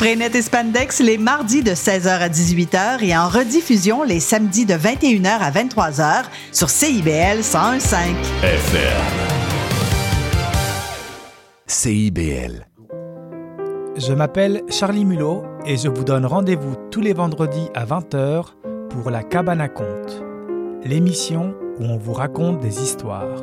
Spraynet et Spandex les mardis de 16h à 18h et en rediffusion les samedis de 21h à 23h sur CIBL 101.5. FM. CIBL. Je m'appelle Charlie Mulot et je vous donne rendez-vous tous les vendredis à 20h pour La Cabane à Conte, l'émission où on vous raconte des histoires.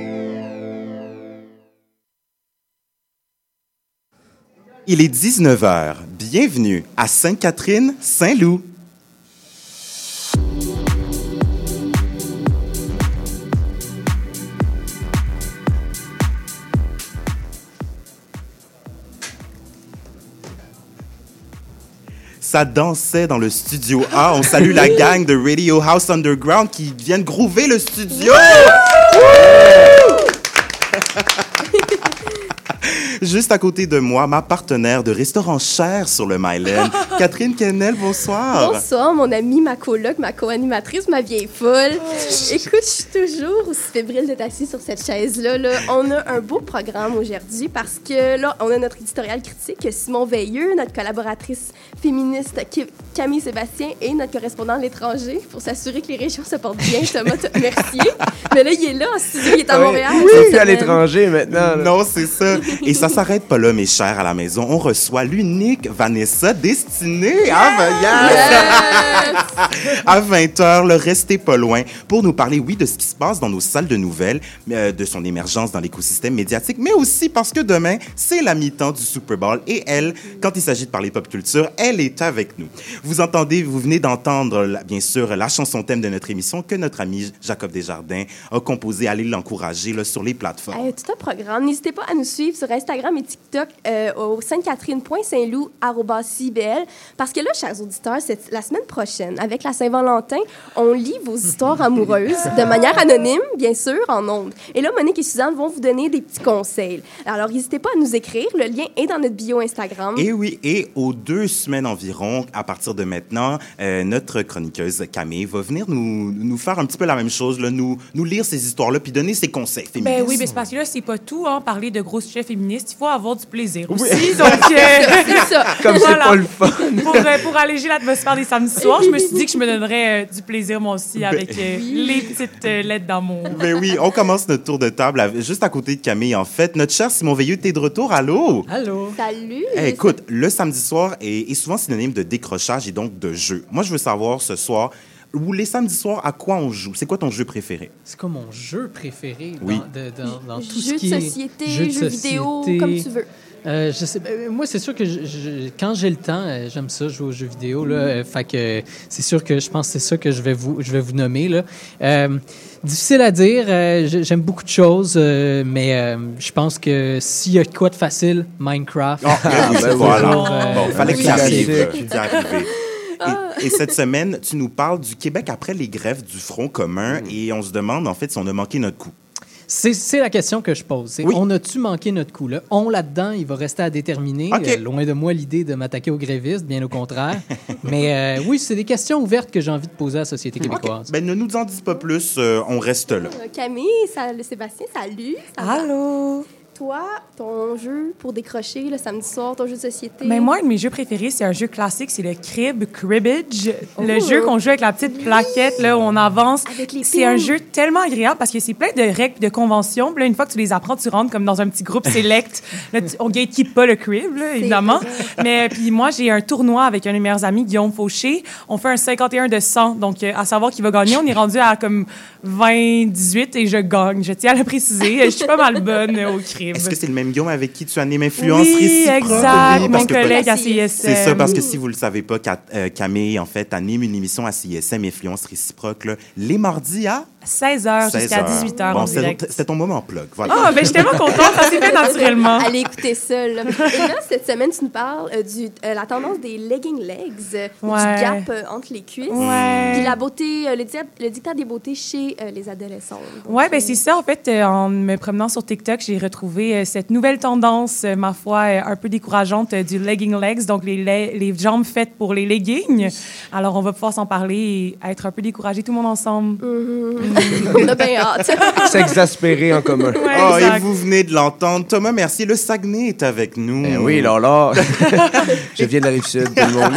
Il est 19h. Bienvenue à Sainte-Catherine, Saint-Loup. Ça dansait dans le studio A. On salue la gang de Radio House Underground qui viennent groover le studio. Juste à côté de moi, ma partenaire de restaurant cher sur le Myland, Catherine Kennel, bonsoir. Bonsoir, mon amie, ma coloc, ma co-animatrice, ma vieille folle. Écoute, je suis toujours aussi fébrile d'être assise sur cette chaise-là. là. On a un beau programme aujourd'hui parce que là, on a notre éditorial critique, Simon Veilleux, notre collaboratrice féministe Camille Sébastien et notre correspondant à l'étranger pour s'assurer que les régions se portent bien, Thomas Mercier. Mais là, il est là en studio, il est à Montréal. Oui, puis à l'étranger maintenant. là. Non, c'est ça. Et ça s'arrête pas là, mes chers à la maison. On reçoit l'unique Vanessa Destinée. Ben, yes! à 20h, le restez pas loin pour nous parler, oui, de ce qui se passe dans nos salles de nouvelles, euh, de son émergence dans l'écosystème médiatique, mais aussi parce que demain, c'est la mi-temps du Super Bowl et elle, quand il s'agit de parler pop culture, elle est avec nous. Vous entendez, vous venez d'entendre, bien sûr, la chanson thème de notre émission que notre ami Jacob Desjardins a composé. Allez l'encourager sur les plateformes. Hey, tout un programme. N'hésitez pas à nous suivre sur Instagram et TikTok euh, au sainte-catherine.saint-loup.cibl parce que là, chers auditeurs, c'est la semaine prochaine, avec la Saint-Valentin, on lit vos histoires amoureuses de manière anonyme, bien sûr, en ondes. Et là, Monique et Suzanne vont vous donner des petits conseils. Alors, n'hésitez pas à nous écrire. Le lien est dans notre bio Instagram. Et oui, et aux deux semaines environ, à partir de maintenant, euh, notre chroniqueuse Camille va venir nous, nous faire un petit peu la même chose, là, nous, nous lire ces histoires-là, puis donner ses conseils féministes. Ben oui, mais c'est parce que là, c'est pas tout, hein, parler de gros sujets féministes. Il faut avoir du plaisir Oui. aussi? Donc, euh, C'est ça. Comme c'est Voilà. pas le fun. pour, euh, pour alléger l'atmosphère des samedis soirs, je me suis dit que je me donnerais euh, du plaisir, moi aussi, Ben avec euh, les petites euh, lettres d'amour. Mais oui, on commence notre tour de table juste à côté de Camille, en fait. Notre cher Simon Veilleux, t'es de retour, allô? Allô? Salut. Eh, écoute, le samedi soir est, est souvent synonyme de décrochage et donc de jeu. Moi, je veux savoir ce soir, ou les samedis soirs, à quoi on joue? C'est quoi ton jeu préféré? C'est quoi mon jeu préféré dans, Oui. de- dans, dans tout Jeux ce qui de est société, jeux jeux, de vidéo, société. comme tu veux. Euh, je sais, ben, moi, c'est sûr que je- je- quand j'ai le temps, euh, j'aime ça, jouer aux jeux vidéo. Là, Euh, fait que euh, c'est sûr que je pense que c'est ça que je vais vous, je vais vous nommer. Là. Euh, difficile à dire. euh, j'ai- j'aime beaucoup de choses, euh, mais euh, je pense que s'il y a quoi de facile, Minecraft. Ah, oui, c'est voilà. euh, Bon, fallait un qu'il arrive. Arrive. Et, et cette semaine, tu nous parles du Québec après les grèves du Front commun et on se demande en fait si on a manqué notre coup. C'est la question que je pose. Oui. On a-tu manqué notre coup? Là? On là-dedans, il va rester à déterminer. Euh, loin de moi l'idée de m'attaquer aux grévistes, bien au contraire. Mais euh, oui, c'est des questions ouvertes que j'ai envie de poser à la société québécoise. Ben ne nous en dis pas plus, euh, on reste là. Camille, ça- le Sébastien, salut. Ça va? Toi, ton jeu pour décrocher le samedi soir, ton jeu de société? Mais moi, un de mes jeux préférés, c'est un jeu classique, c'est le crib, cribbage. Le Oh. jeu qu'on joue avec la petite plaquette, là, où on avance. C'est un jeu tellement agréable parce que c'est plein de règles, de conventions. Puis là, une fois que tu les apprends, tu rentres comme dans un petit groupe select. Là, tu- on gatekeep pas le crib, là, évidemment. Mais puis moi, j'ai un tournoi avec un de mes meilleurs amis, Guillaume Fauché. On fait un 51 de 100. Donc, euh, à savoir qui va gagner, on est rendu à comme 20, 18 et je gagne. Je tiens à le préciser. Je suis pas mal bonne au crib. Est-ce que c'est le même Guillaume avec qui tu animes Influence Oui, réciproque? exact. Oui, Mon collègue à CISM. C'est ça, parce que si vous le savez pas, euh, Camille, en fait, anime une émission à CISM Influence réciproque là, les mardis à 16h 16 jusqu'à heures. 18h Bon, en c'est- direct. C'est ton moment plug. Voilà. Ah, ben, je suis tellement contente. Ça s'est fait naturellement. Allez écouter ça. Là. Et là, cette semaine, tu nous parles euh, du euh, la tendance des legging legs, euh, Ouais. du gap euh, entre les cuisses. Ouais. Puis la beauté, euh, le, dictat, le dictat des beautés chez euh, les adolescents. Ouais, ben c'est ça. En fait, euh, en me promenant sur TikTok, j'ai retrouvé euh, cette nouvelle tendance, euh, ma foi, euh, un peu décourageante euh, du legging legs, donc les, le- les jambes faites pour les leggings. Alors, on va pouvoir s'en parler et être un peu découragés tout le monde ensemble. on a bien hâte. S'exaspérer en commun. Ouais, Oh, et vous venez de l'entendre. Thomas Mercier, le Saguenay est avec nous. Eh oui, là, là. Je viens de la rive sud, tout le monde.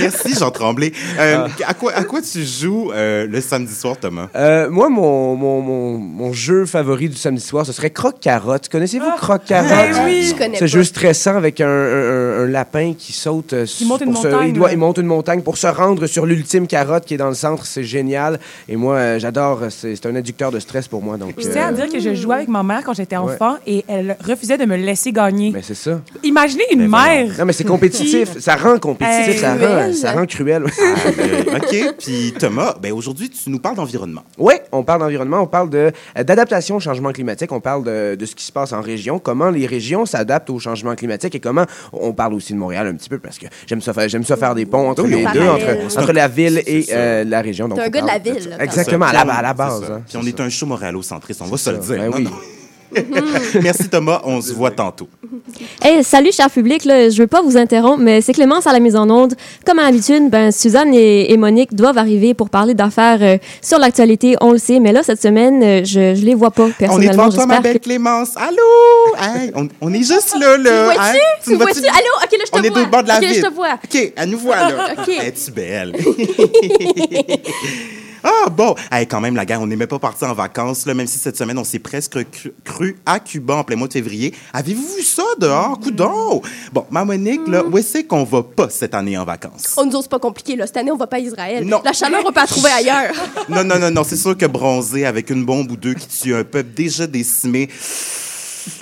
Merci, Jean Tremblay. Euh, à, quoi, à quoi tu joues euh, le samedi soir, Thomas? Euh, moi, mon, mon, mon, mon jeu favori du samedi soir, ce serait Croque-Carotte. Connaissez-vous Croque-Carotte? ben oui. Je connais Ce pas. jeu stressant avec un, un- un lapin qui saute. euh, monte une se- montagne, il, doit, il monte une montagne pour se rendre sur l'ultime carotte qui est dans le centre. C'est génial. Et moi, j'adore. C'est un inducteur de stress pour moi. Donc, Je tiens à dire que je jouais avec ma mère quand j'étais Ouais. enfant et elle refusait de me laisser gagner. mais c'est ça. Imaginez une mère. Non, mais c'est compétitif. ça rend compétitif. Hey, ça, rend, cruel. ça rend cruel. Euh, OK. Puis, Thomas, ben, aujourd'hui, tu nous parles d'environnement. Oui, on parle d'environnement, on parle de, euh, d'adaptation au changement climatique, on parle de, de ce qui se passe en région, comment les régions s'adaptent au changement climatique et comment on parle aussi de Montréal un petit peu parce que j'aime ça faire, j'aime ça faire des ponts entre Oui, les deux, entre, entre la ville C'est et euh, la région. Donc T'es un on gars de la ville, là, Exactement, à C'est la, à la base. c'est hein, Puis on c'est est un show montréalocentriste, on va se le dire. Ben Non, oui. non. Merci, Thomas. On se voit tantôt. Hey, salut, cher public. Là, je veux pas vous interrompre, mais c'est Clémence à la mise en onde. Comme à l'habitude, ben, Suzanne et, et Monique doivent arriver pour parler d'affaires euh, sur l'actualité, on le sait. Mais là, cette semaine, euh, je, je les vois pas On est personnellement. devant toi, ma belle que- Clémence. Allô? Hey, on, on est juste là, là. Tu hein? vois-tu? nous Tu vois-tu? vois-tu? Allô? OK, là, je te On est vois. deux bords de la OK, là, ville. je te vois. OK, à nous voir, là. OK. Es-tu belle? Ah, bon. Hey, quand même, la guerre, on n'est même pas parti en vacances, là, même si cette semaine, on s'est presque cru, cru à Cuba en plein mois de février. Avez-vous vu ça dehors? Coudon! Bon, ma Monique, là, où est-ce qu'on va pas cette année en vacances? On nous ose pas compliqué, là. Cette année, on va pas à Israël. Non. La chaleur, on peut la trouver ailleurs. Non, non, non, non, c'est sûr que bronzer avec une bombe ou deux qui tue un peuple déjà décimé.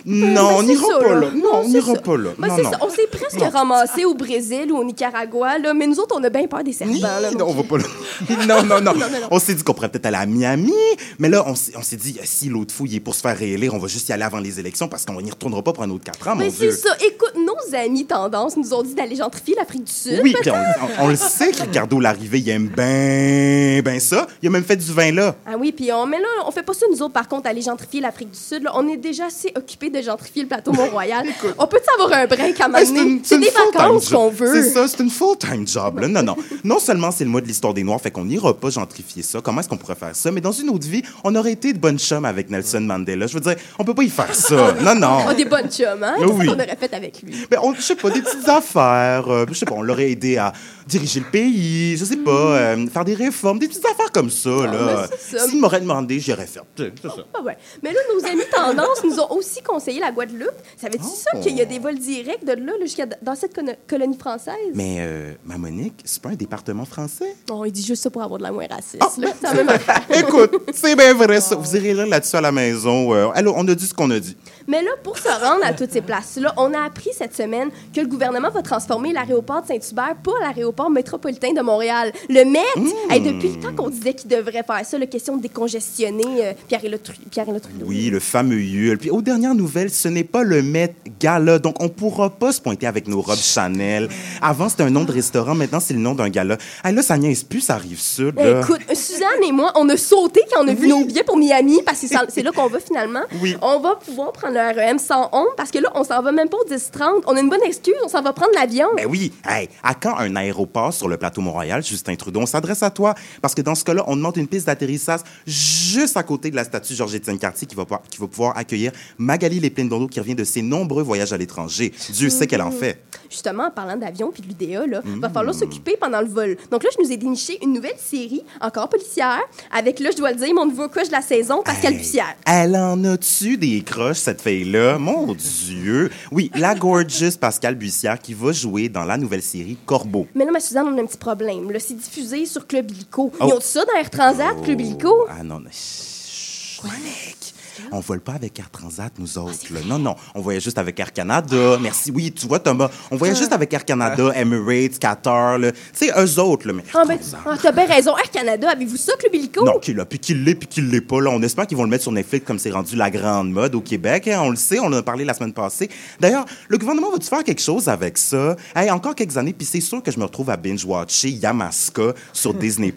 Non, on c'est n'ira pas là. Non, on c'est n'ira pas là. Ben, non, c'est non. ça. On s'est presque ramassé au Brésil ou au Nicaragua, là, mais nous autres, on a bien peur des serpents. là, Non, on va pas là. Non, non, non. non, non. On s'est dit qu'on pourrait peut-être aller à Miami, mais là, on s'est dit, si l'autre fouille est pour se faire réélire, on va juste y aller avant les élections parce qu'on n'y retournera pas pour un autre quatre ans, Mais mon c'est Dieu. ça. Écoute, nos amis tendance nous ont dit d'aller gentrifier l'Afrique du Sud. Oui, puis on, on- on le sait que Ricardo l'arrivée, il aime ben, ben ça. Il a même fait du vin là. Ah oui, puis on, mais là, on fait pas ça, nous autres, par contre, aller gentrifier l'Afrique du Sud. là. On est déjà assez occupés de gentrifier le plateau Mont-Royal. on peut-tu avoir un break à une- C'est des vacances qu'on veut. C'est ça, c'est une full-time job. Là. Non, non. Non seulement c'est le mois de l'histoire des Noirs, fait qu'on n'ira pas gentrifier ça. Comment est-ce qu'on pourrait faire ça? Mais dans une autre vie, on aurait été de bonnes chums avec Nelson Mandela. Je veux dire, on peut pas y faire ça. Non, non. On a des bonnes chums, hein? Oui. qu'on aurait fait avec lui? Ben, on, je sais pas, des petites affaires. euh, je sais pas, on l'aurait aidé à diriger le pays, je sais pas, euh, faire des réformes, des petites affaires comme ça, là. Mm. ben, c'est ça. S'il m'aurait demandé, fait. C'est c'est ça. Ah ouais. Mais là, nos amis tendance nous ont aussi conseillé la Guadeloupe. Savais-tu ça Oh. qu'il y a des vols directs de là, là, jusqu'à dans cette colo- colonie française? Mais, euh, ma Monique, c'est pas un département français? Non, il dit juste ça pour avoir de la moins raciste. Ah, là. Écoute, c'est bien vrai ça. Vous irez lire là-dessus à la maison. Euh, allô, on a dit ce qu'on a dit. Mais là, pour se rendre à toutes ces places-là, on a appris cette semaine que le gouvernement va transformer l'aéroport de Saint-Hubert pour l'aéroport métropolitain de Montréal. Le Met, Mmh. hey, depuis le temps qu'on disait qu'il devrait faire ça, la question de décongestionner euh, Pierre-Éliott Tru- Pierre-Éliott Trudeau. Oui, le fameux Yule. Puis aux dernières nouvelles, ce n'est pas le Met Gala, donc on pourra pas se pointer avec nos robes Chanel. Avant, c'était un nom de restaurant, maintenant, c'est le nom d'un gala. Ah là, ça niaise plus, ça arrive sud, là. Écoute, Suzanne et moi, on a sauté quand on a vu nos billets pour Miami parce que c'est là qu'on va finalement. Oui. On va pouvoir prendre le REM 111 parce que là, on s'en va même pas au 10-30. On a une bonne excuse, on s'en va prendre l'avion. Ben oui. Hey, à quand un aéroport sur le plateau Montréal, Justin Trudeau? On s'adresse à toi parce que dans ce cas-là, on demande une piste d'atterrissage juste à côté de la statue Georges-Étienne Cartier qui va, pouvoir- qui va pouvoir accueillir Magali Lépine-Dondo qui revient de ses nombreux voyages à l'étranger. Dieu sait qu'elle en fait. Justement, en parlant d'avion puis de l'UDA, là, va Mm. falloir s'occuper pendant le vol. Donc là, je nous ai déniché une nouvelle série, encore policière, avec, là, je dois le dire, mon nouveau crush de la saison, Pascal Bussière. Elle en a-tu des croches, cette fille-là? Mon Dieu! Oui, la gorgeous Pascal Bussière qui va jouer dans la nouvelle série Corbeau. Mais là, ma Suzanne, on a un petit problème. Là, c'est diffusé sur Club Illico. Oh. Ils ont ça dans Air Transat, Club Illico? Ah non, non. Chut. On vole pas avec Air Transat, nous autres. là. Non, non. On voyait juste avec Air Canada. Merci. Oui, tu vois, Thomas. On voyait juste avec Air Canada, Emirates, Qatar. là. Tu sais, eux autres. Là, mais Ah, ben, ah, t'as bien raison. Air Canada, avez-vous ça, Club Illico? Non, qu'il l'a, puis qu'il l'est, puis qu'il l'est pas. Là. On espère qu'ils vont le mettre sur Netflix comme c'est rendu la grande mode au Québec. hein. On le sait, on en a parlé la semaine passée. D'ailleurs, le gouvernement va-tu faire quelque chose avec ça? Hey, encore quelques années, puis c'est sûr que je me retrouve à binge-watcher Yamaska sur Disney+.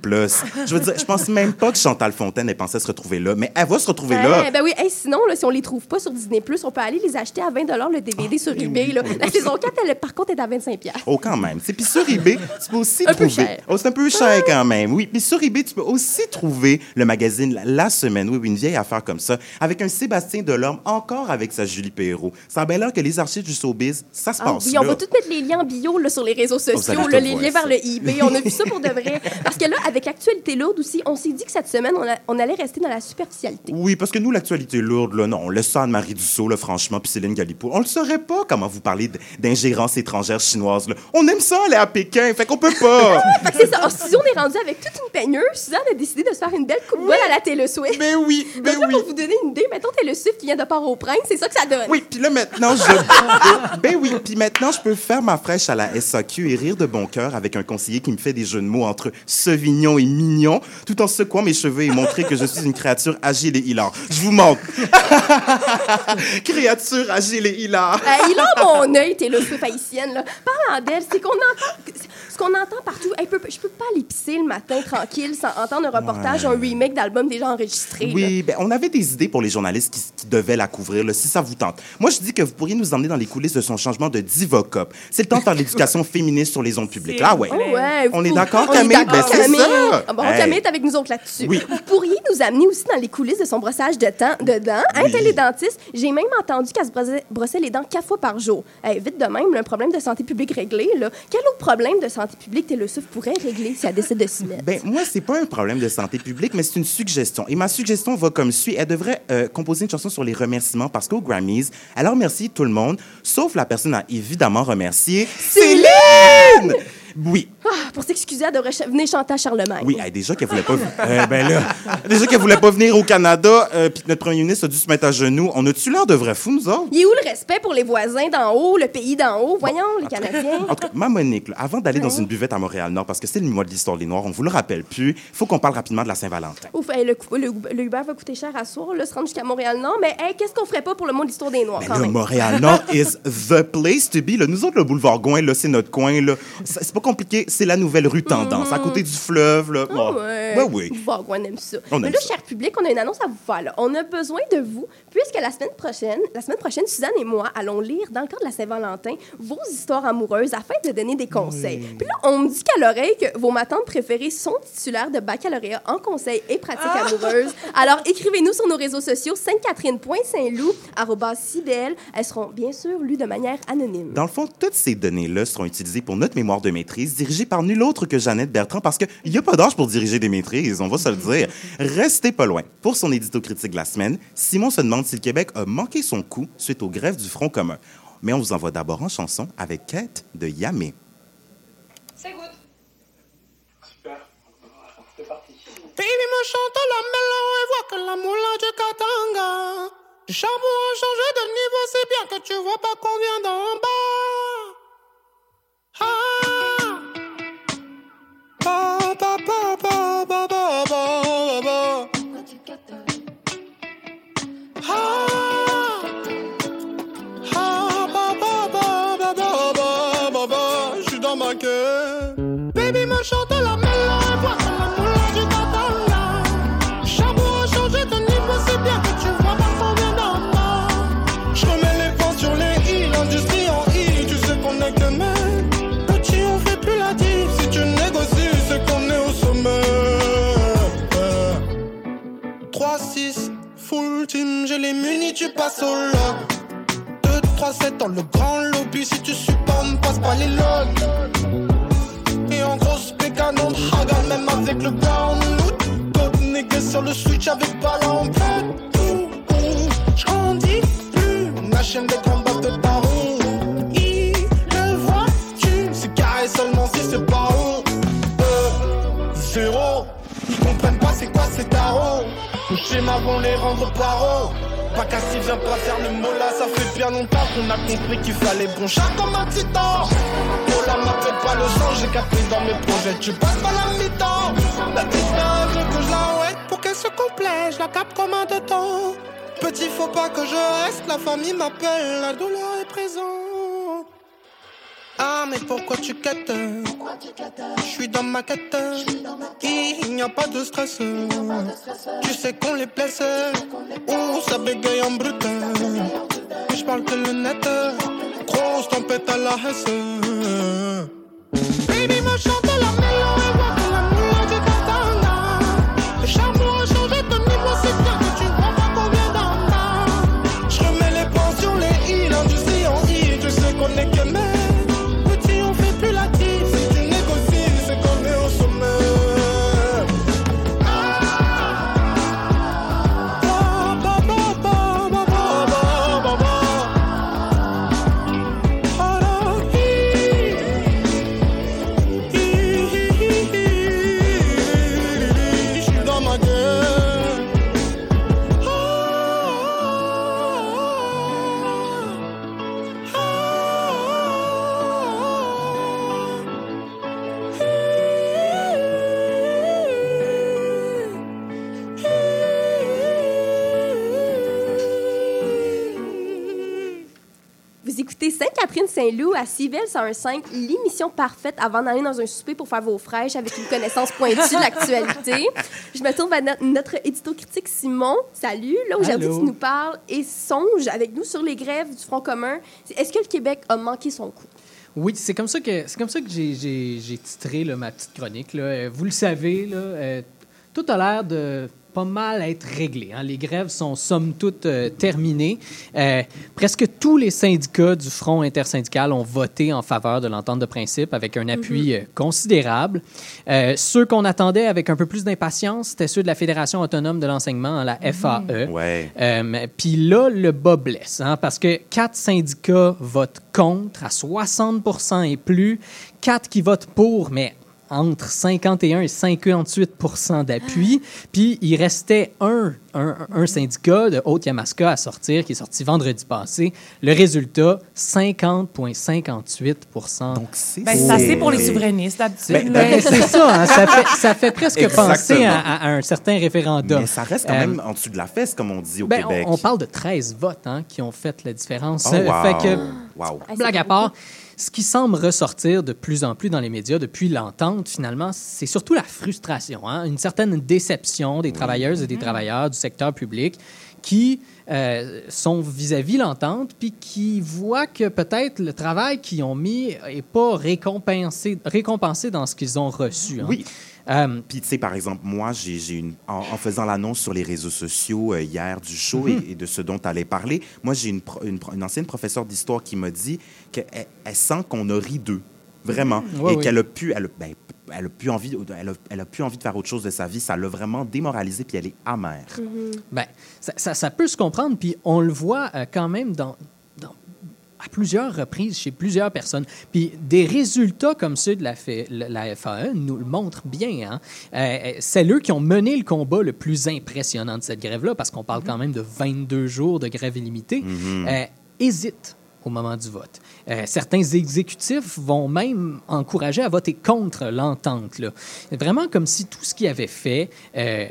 Je veux dire, je pense même pas que Chantal Fontaine ait pensé se retrouver là, mais elle va se retrouver là. Eh, ben oui, Hey, sinon, là, si on les trouve pas sur Disney+, on peut aller les acheter à 20 le DVD sur eBay. là. La saison 4, elle, par contre, est à 25 Oh, quand même. C'est- Puis sur eBay, tu peux aussi Un peu trouver. cher. Oh, c'est un peu cher quand même. Oui. Puis sur eBay, tu peux aussi trouver le magazine La- Semaine. Oui, oui, une vieille affaire comme ça, avec un Sébastien Delorme, encore avec sa Julie Perrault. Ça a bien l'air que les archives du showbiz, ça se Ah passe oui, là. on va tout mettre les liens en bio là, sur les réseaux allez sociaux, tout là, les liens ça. vers le eBay. On a vu ça pour de vrai. Parce que là, avec Actualité lourde aussi, on s'est dit que cette semaine, on, a- on allait rester dans la superficialité. Oui, parce que nous, l'actualité lourde, là, non, on laisse ça à Anne-Marie Dussault, là, franchement, puis Céline Galipo. On le saurait pas comment vous parlez d'ingérence étrangère chinoise, là. On aime ça aller à Pékin, fait qu'on peut pas. Que c'est ça. Studio, on est rendu avec toute une peigneuse. Suzanne a décidé de se faire une belle coupe belle à la Taylor Swift. Mais oui, mais Donc là, oui. pour vous donner une idée, mettons Taylor Swift qui vient de Port-au-Prince, c'est ça que ça donne. Oui, puis là maintenant je ben oui, puis maintenant je peux faire ma fraîche à la SAQ et rire de bon cœur avec un conseiller qui me fait des jeux de mots entre Sauvignon et mignon, tout en secouant mes cheveux et montrer que je suis une créature agile et hilar. Je vous créature agile et hilar. Euh, il a mon œil, Taylor Swift haïtienne. Là. Parlant d'elle, c'est qu'on entend. Ce qu'on entend partout, hey, peut- je peux pas aller pisser le matin tranquille sans entendre un reportage, Ouais. un remake d'album déjà enregistré. Oui, ben, on avait des idées pour les journalistes qui, qui devaient la couvrir, là, si ça vous tente. Moi, je dis que vous pourriez nous emmener dans les coulisses de son changement de divocop. C'est le temps de faire l'éducation féministe sur les ondes publiques. Ah ouais. Oh ouais, On est d'accord, Camille? Ben, c'est Camille. ça. Ah bon, Hey. Camille est avec nous autres là-dessus. Oui. Vous pourriez nous amener aussi dans les coulisses de son brossage de, temps, de dents? Hein, Oui. t'es les dentistes. J'ai même entendu qu'elle se brossait, brossait les dents quatre fois par jour. Hey, vite de même, un problème de santé publique réglé. Là. Quel autre problème de santé publique Taylor Swift pourrait régler si elle décide de s'y mettre? Ben, moi, c'est pas un problème de santé publique, mais c'est une suggestion. Et ma suggestion va comme suit. Elle devrait euh, composer une chanson sur les remerciements parce qu'au Grammys, elle a remercié tout le monde, sauf la personne à évidemment remercier Céline! Oui, Ah, pour s'excuser, elle devrait ch- venir chanter à Charlemagne. oui, hey, déjà qu'elle voulait pas, Euh, ben là, déjà qu'elle voulait pas venir au Canada, euh, puis que notre premier ministre a dû se mettre à genoux. On a-tu l'air de vrais fous, nous autres? Il est où le respect pour les voisins d'en haut, le pays d'en haut? Voyons, les Canadiens. En tout cas, ma Monique, là, avant d'aller dans une buvette à Montréal-Nord, parce que c'est le mois de l'histoire des Noirs, on vous le rappelle plus, il faut qu'on parle rapidement de la Saint-Valentin. Ouf, hey, le, cou- le, le Uber va coûter cher à soir, là, se rendre jusqu'à Montréal-Nord. Mais hey, qu'est-ce qu'on ferait pas pour le monde de l'histoire des Noirs, même? Montréal-Nord is the place to be. Là. Nous autres, le boulevard Gouin, là, c'est notre coin. Là. C'est c'est pas compliqué, c'est la nouvelle rue Tendance, à côté du fleuve. Là. Ah Bon. ouais. Ben oui. Bon, on aime ça. On Mais là, ça. cher public, on a une annonce à vous faire. là. On a besoin de vous, puisque la semaine prochaine, la semaine prochaine, Suzanne et moi allons lire, dans le cadre de la Saint-Valentin, vos histoires amoureuses afin de donner des conseils. Puis là, on me dit qu'à l'oreille que vos matantes préférées sont titulaires de baccalauréat en conseils et pratiques Ah! amoureuses. Alors, écrivez-nous sur nos réseaux sociaux, sainte-catherine.saint-loup, CIBL. Elles seront bien sûr lues de manière anonyme. Dans le fond, toutes ces données-là seront utilisées pour notre mémoire de maîtrise, dirigée par nul autre que Jeannette Bertrand, parce qu'il n'y a pas d'âge pour diriger des maîtrises, on va se le dire. Restez pas loin. Pour son édito critique de la semaine, Simon se demande si le Québec a manqué son coup suite aux grèves du Front commun. Mais on vous envoie d'abord en chanson avec Kate de Yamé. Baby me chante la mélo et voit que la moulin du Katanga. Du charbon a changé de niveau, c'est bien que tu vois pas qu'on vient d'en bas. Au log. 2, 3, 7 dans le grand lobby. Si tu supportes, passe pas les logs. Et en grosse pécanon, haga même avec le brown loot. Code sur le switch avec ballon. Tout, J'grandis plus. La chaîne des combats de baron. Il le voit, tu. C'est carré seulement si c'est pas rond. Euh, zéro. Ils comprennent pas c'est quoi ces tarots. Nos schémas vont les rendre paro. Pas qu'à vient pas faire le mot là, ça fait bien longtemps qu'on a compris qu'il fallait bon chat comme un titan. Oh là, m'appelle pas le sang, j'ai capté dans mes projets, tu passes pas la mi-temps. La petite veut que je la ouette pour qu'elle se complète, je la capte comme un de temps. Petit faut pas que je reste, la famille m'appelle, la douleur est présente. Mais pourquoi tu quêtes? Je suis dans ma quête. Il n'y a pas de stress. Tu sais qu'on les blesse. Ouh, ça bégaye en brut. Je parle que le net. Grosse tempête à la hesse. Sainte-Catherine-Saint-Loup à Civil 105, l'émission parfaite avant d'aller dans un souper pour faire vos fraîches avec une connaissance pointue de l'actualité. Je me tourne vers no- notre édito critique Simon. Salut. Là, aujourd'hui, tu nous parles et songe avec nous sur les grèves du Front commun. Est-ce que le Québec a manqué son coup? Oui, c'est comme ça que c'est comme ça que j'ai- titré là, ma petite chronique. là. Euh, Vous le savez, là, euh, tout a l'air de pas mal être réglé. hein. Les grèves sont somme toute euh, terminées. Euh, presque tous les syndicats du Front intersyndical ont voté en faveur de l'entente de principe avec un appui euh, considérable. Euh, ceux qu'on attendait avec un peu plus d'impatience, c'était ceux de la Fédération autonome de l'enseignement, la FAE. Ouais. Euh, Puis là, le bas blesse, hein, parce que quatre syndicats votent contre à 60 et plus, quatre qui votent pour, mais entre 51 et 58 d'appui. Puis il restait un, un, un syndicat de Haute-Yamaska à sortir, qui est sorti vendredi passé. Le résultat, 50,58 Donc, c'est Ben, c'est assez pour les souverainistes, d'habitude. Ben. Ben, c'est ça, hein, ça, fait, ça fait presque Exactement. penser à, à- à un certain référendum. Mais ça reste quand Euh, même en dessous de la fesse, comme on dit au ben, Québec. on, on parle de 13 votes hein, qui ont fait la différence. Oh, Euh, wow. Fait que, Wow. C'est blague à beaucoup. part, ce qui semble ressortir de plus en plus dans les médias depuis l'entente, finalement, c'est surtout la frustration, hein, une certaine déception des travailleuses et des travailleurs du secteur public qui euh, sont vis-à-vis l'entente, puis qui voient que peut-être le travail qu'ils ont mis n'est pas récompensé, récompensé dans ce qu'ils ont reçu. hein. Oui. Euh, Puis, tu sais, par exemple, moi, j'ai une, en, en faisant l'annonce sur les réseaux sociaux euh, hier du show et, et de ce dont tu allais parler, moi, j'ai une, une, ancienne professeure d'histoire qui m'a dit qu'elle elle sent qu'on a ri d'eux, vraiment, Ouais, et oui. qu'elle a pu, elle a, ben, elle a plus envie, elle a, elle a plus envie de faire autre chose de sa vie. Ça l'a vraiment démoralisée, puis elle est amère. Ben, ça, ça- ça peut se comprendre, puis on le voit euh, quand même dans- à plusieurs reprises chez plusieurs personnes. Puis des résultats comme ceux de la, la FAE nous le montrent bien. Hein? Euh, c'est eux qui ont mené le combat le plus impressionnant de cette grève-là, parce qu'on parle quand même de 22 jours de grève illimitée, euh, hésitent au moment du vote. Euh, certains exécutifs vont même encourager à voter contre l'entente. Vraiment comme si tout ce qu'ils avaient fait, euh,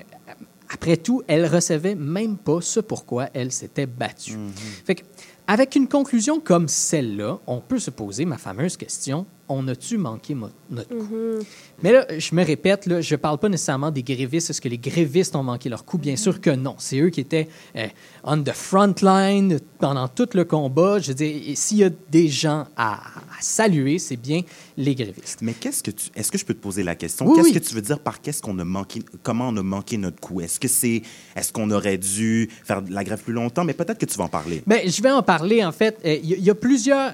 après tout, elle recevait même pas ce pourquoi elle s'était battue. Fait que, avec une conclusion comme celle-là, on peut se poser ma fameuse question on a-tu manqué notre coup? Mais là, je me répète, là, je ne parle pas nécessairement des grévistes. Est-ce que les grévistes ont manqué leur coup? Bien sûr que non. C'est eux qui étaient euh, on the front line pendant tout le combat. Je veux dire, s'il y a des gens à, à saluer, c'est bien les grévistes. Mais qu'est-ce que tu. Est-ce que je peux te poser la question? Oui, qu'est-ce oui. que tu veux dire par qu'est-ce qu'on a manqué. Comment on a manqué notre coup? Est-ce que c'est. Est-ce qu'on aurait dû faire de la grève plus longtemps? Mais peut-être que tu vas en parler. Ben, je vais en parler, en fait. Euh, y, a- il y a plusieurs...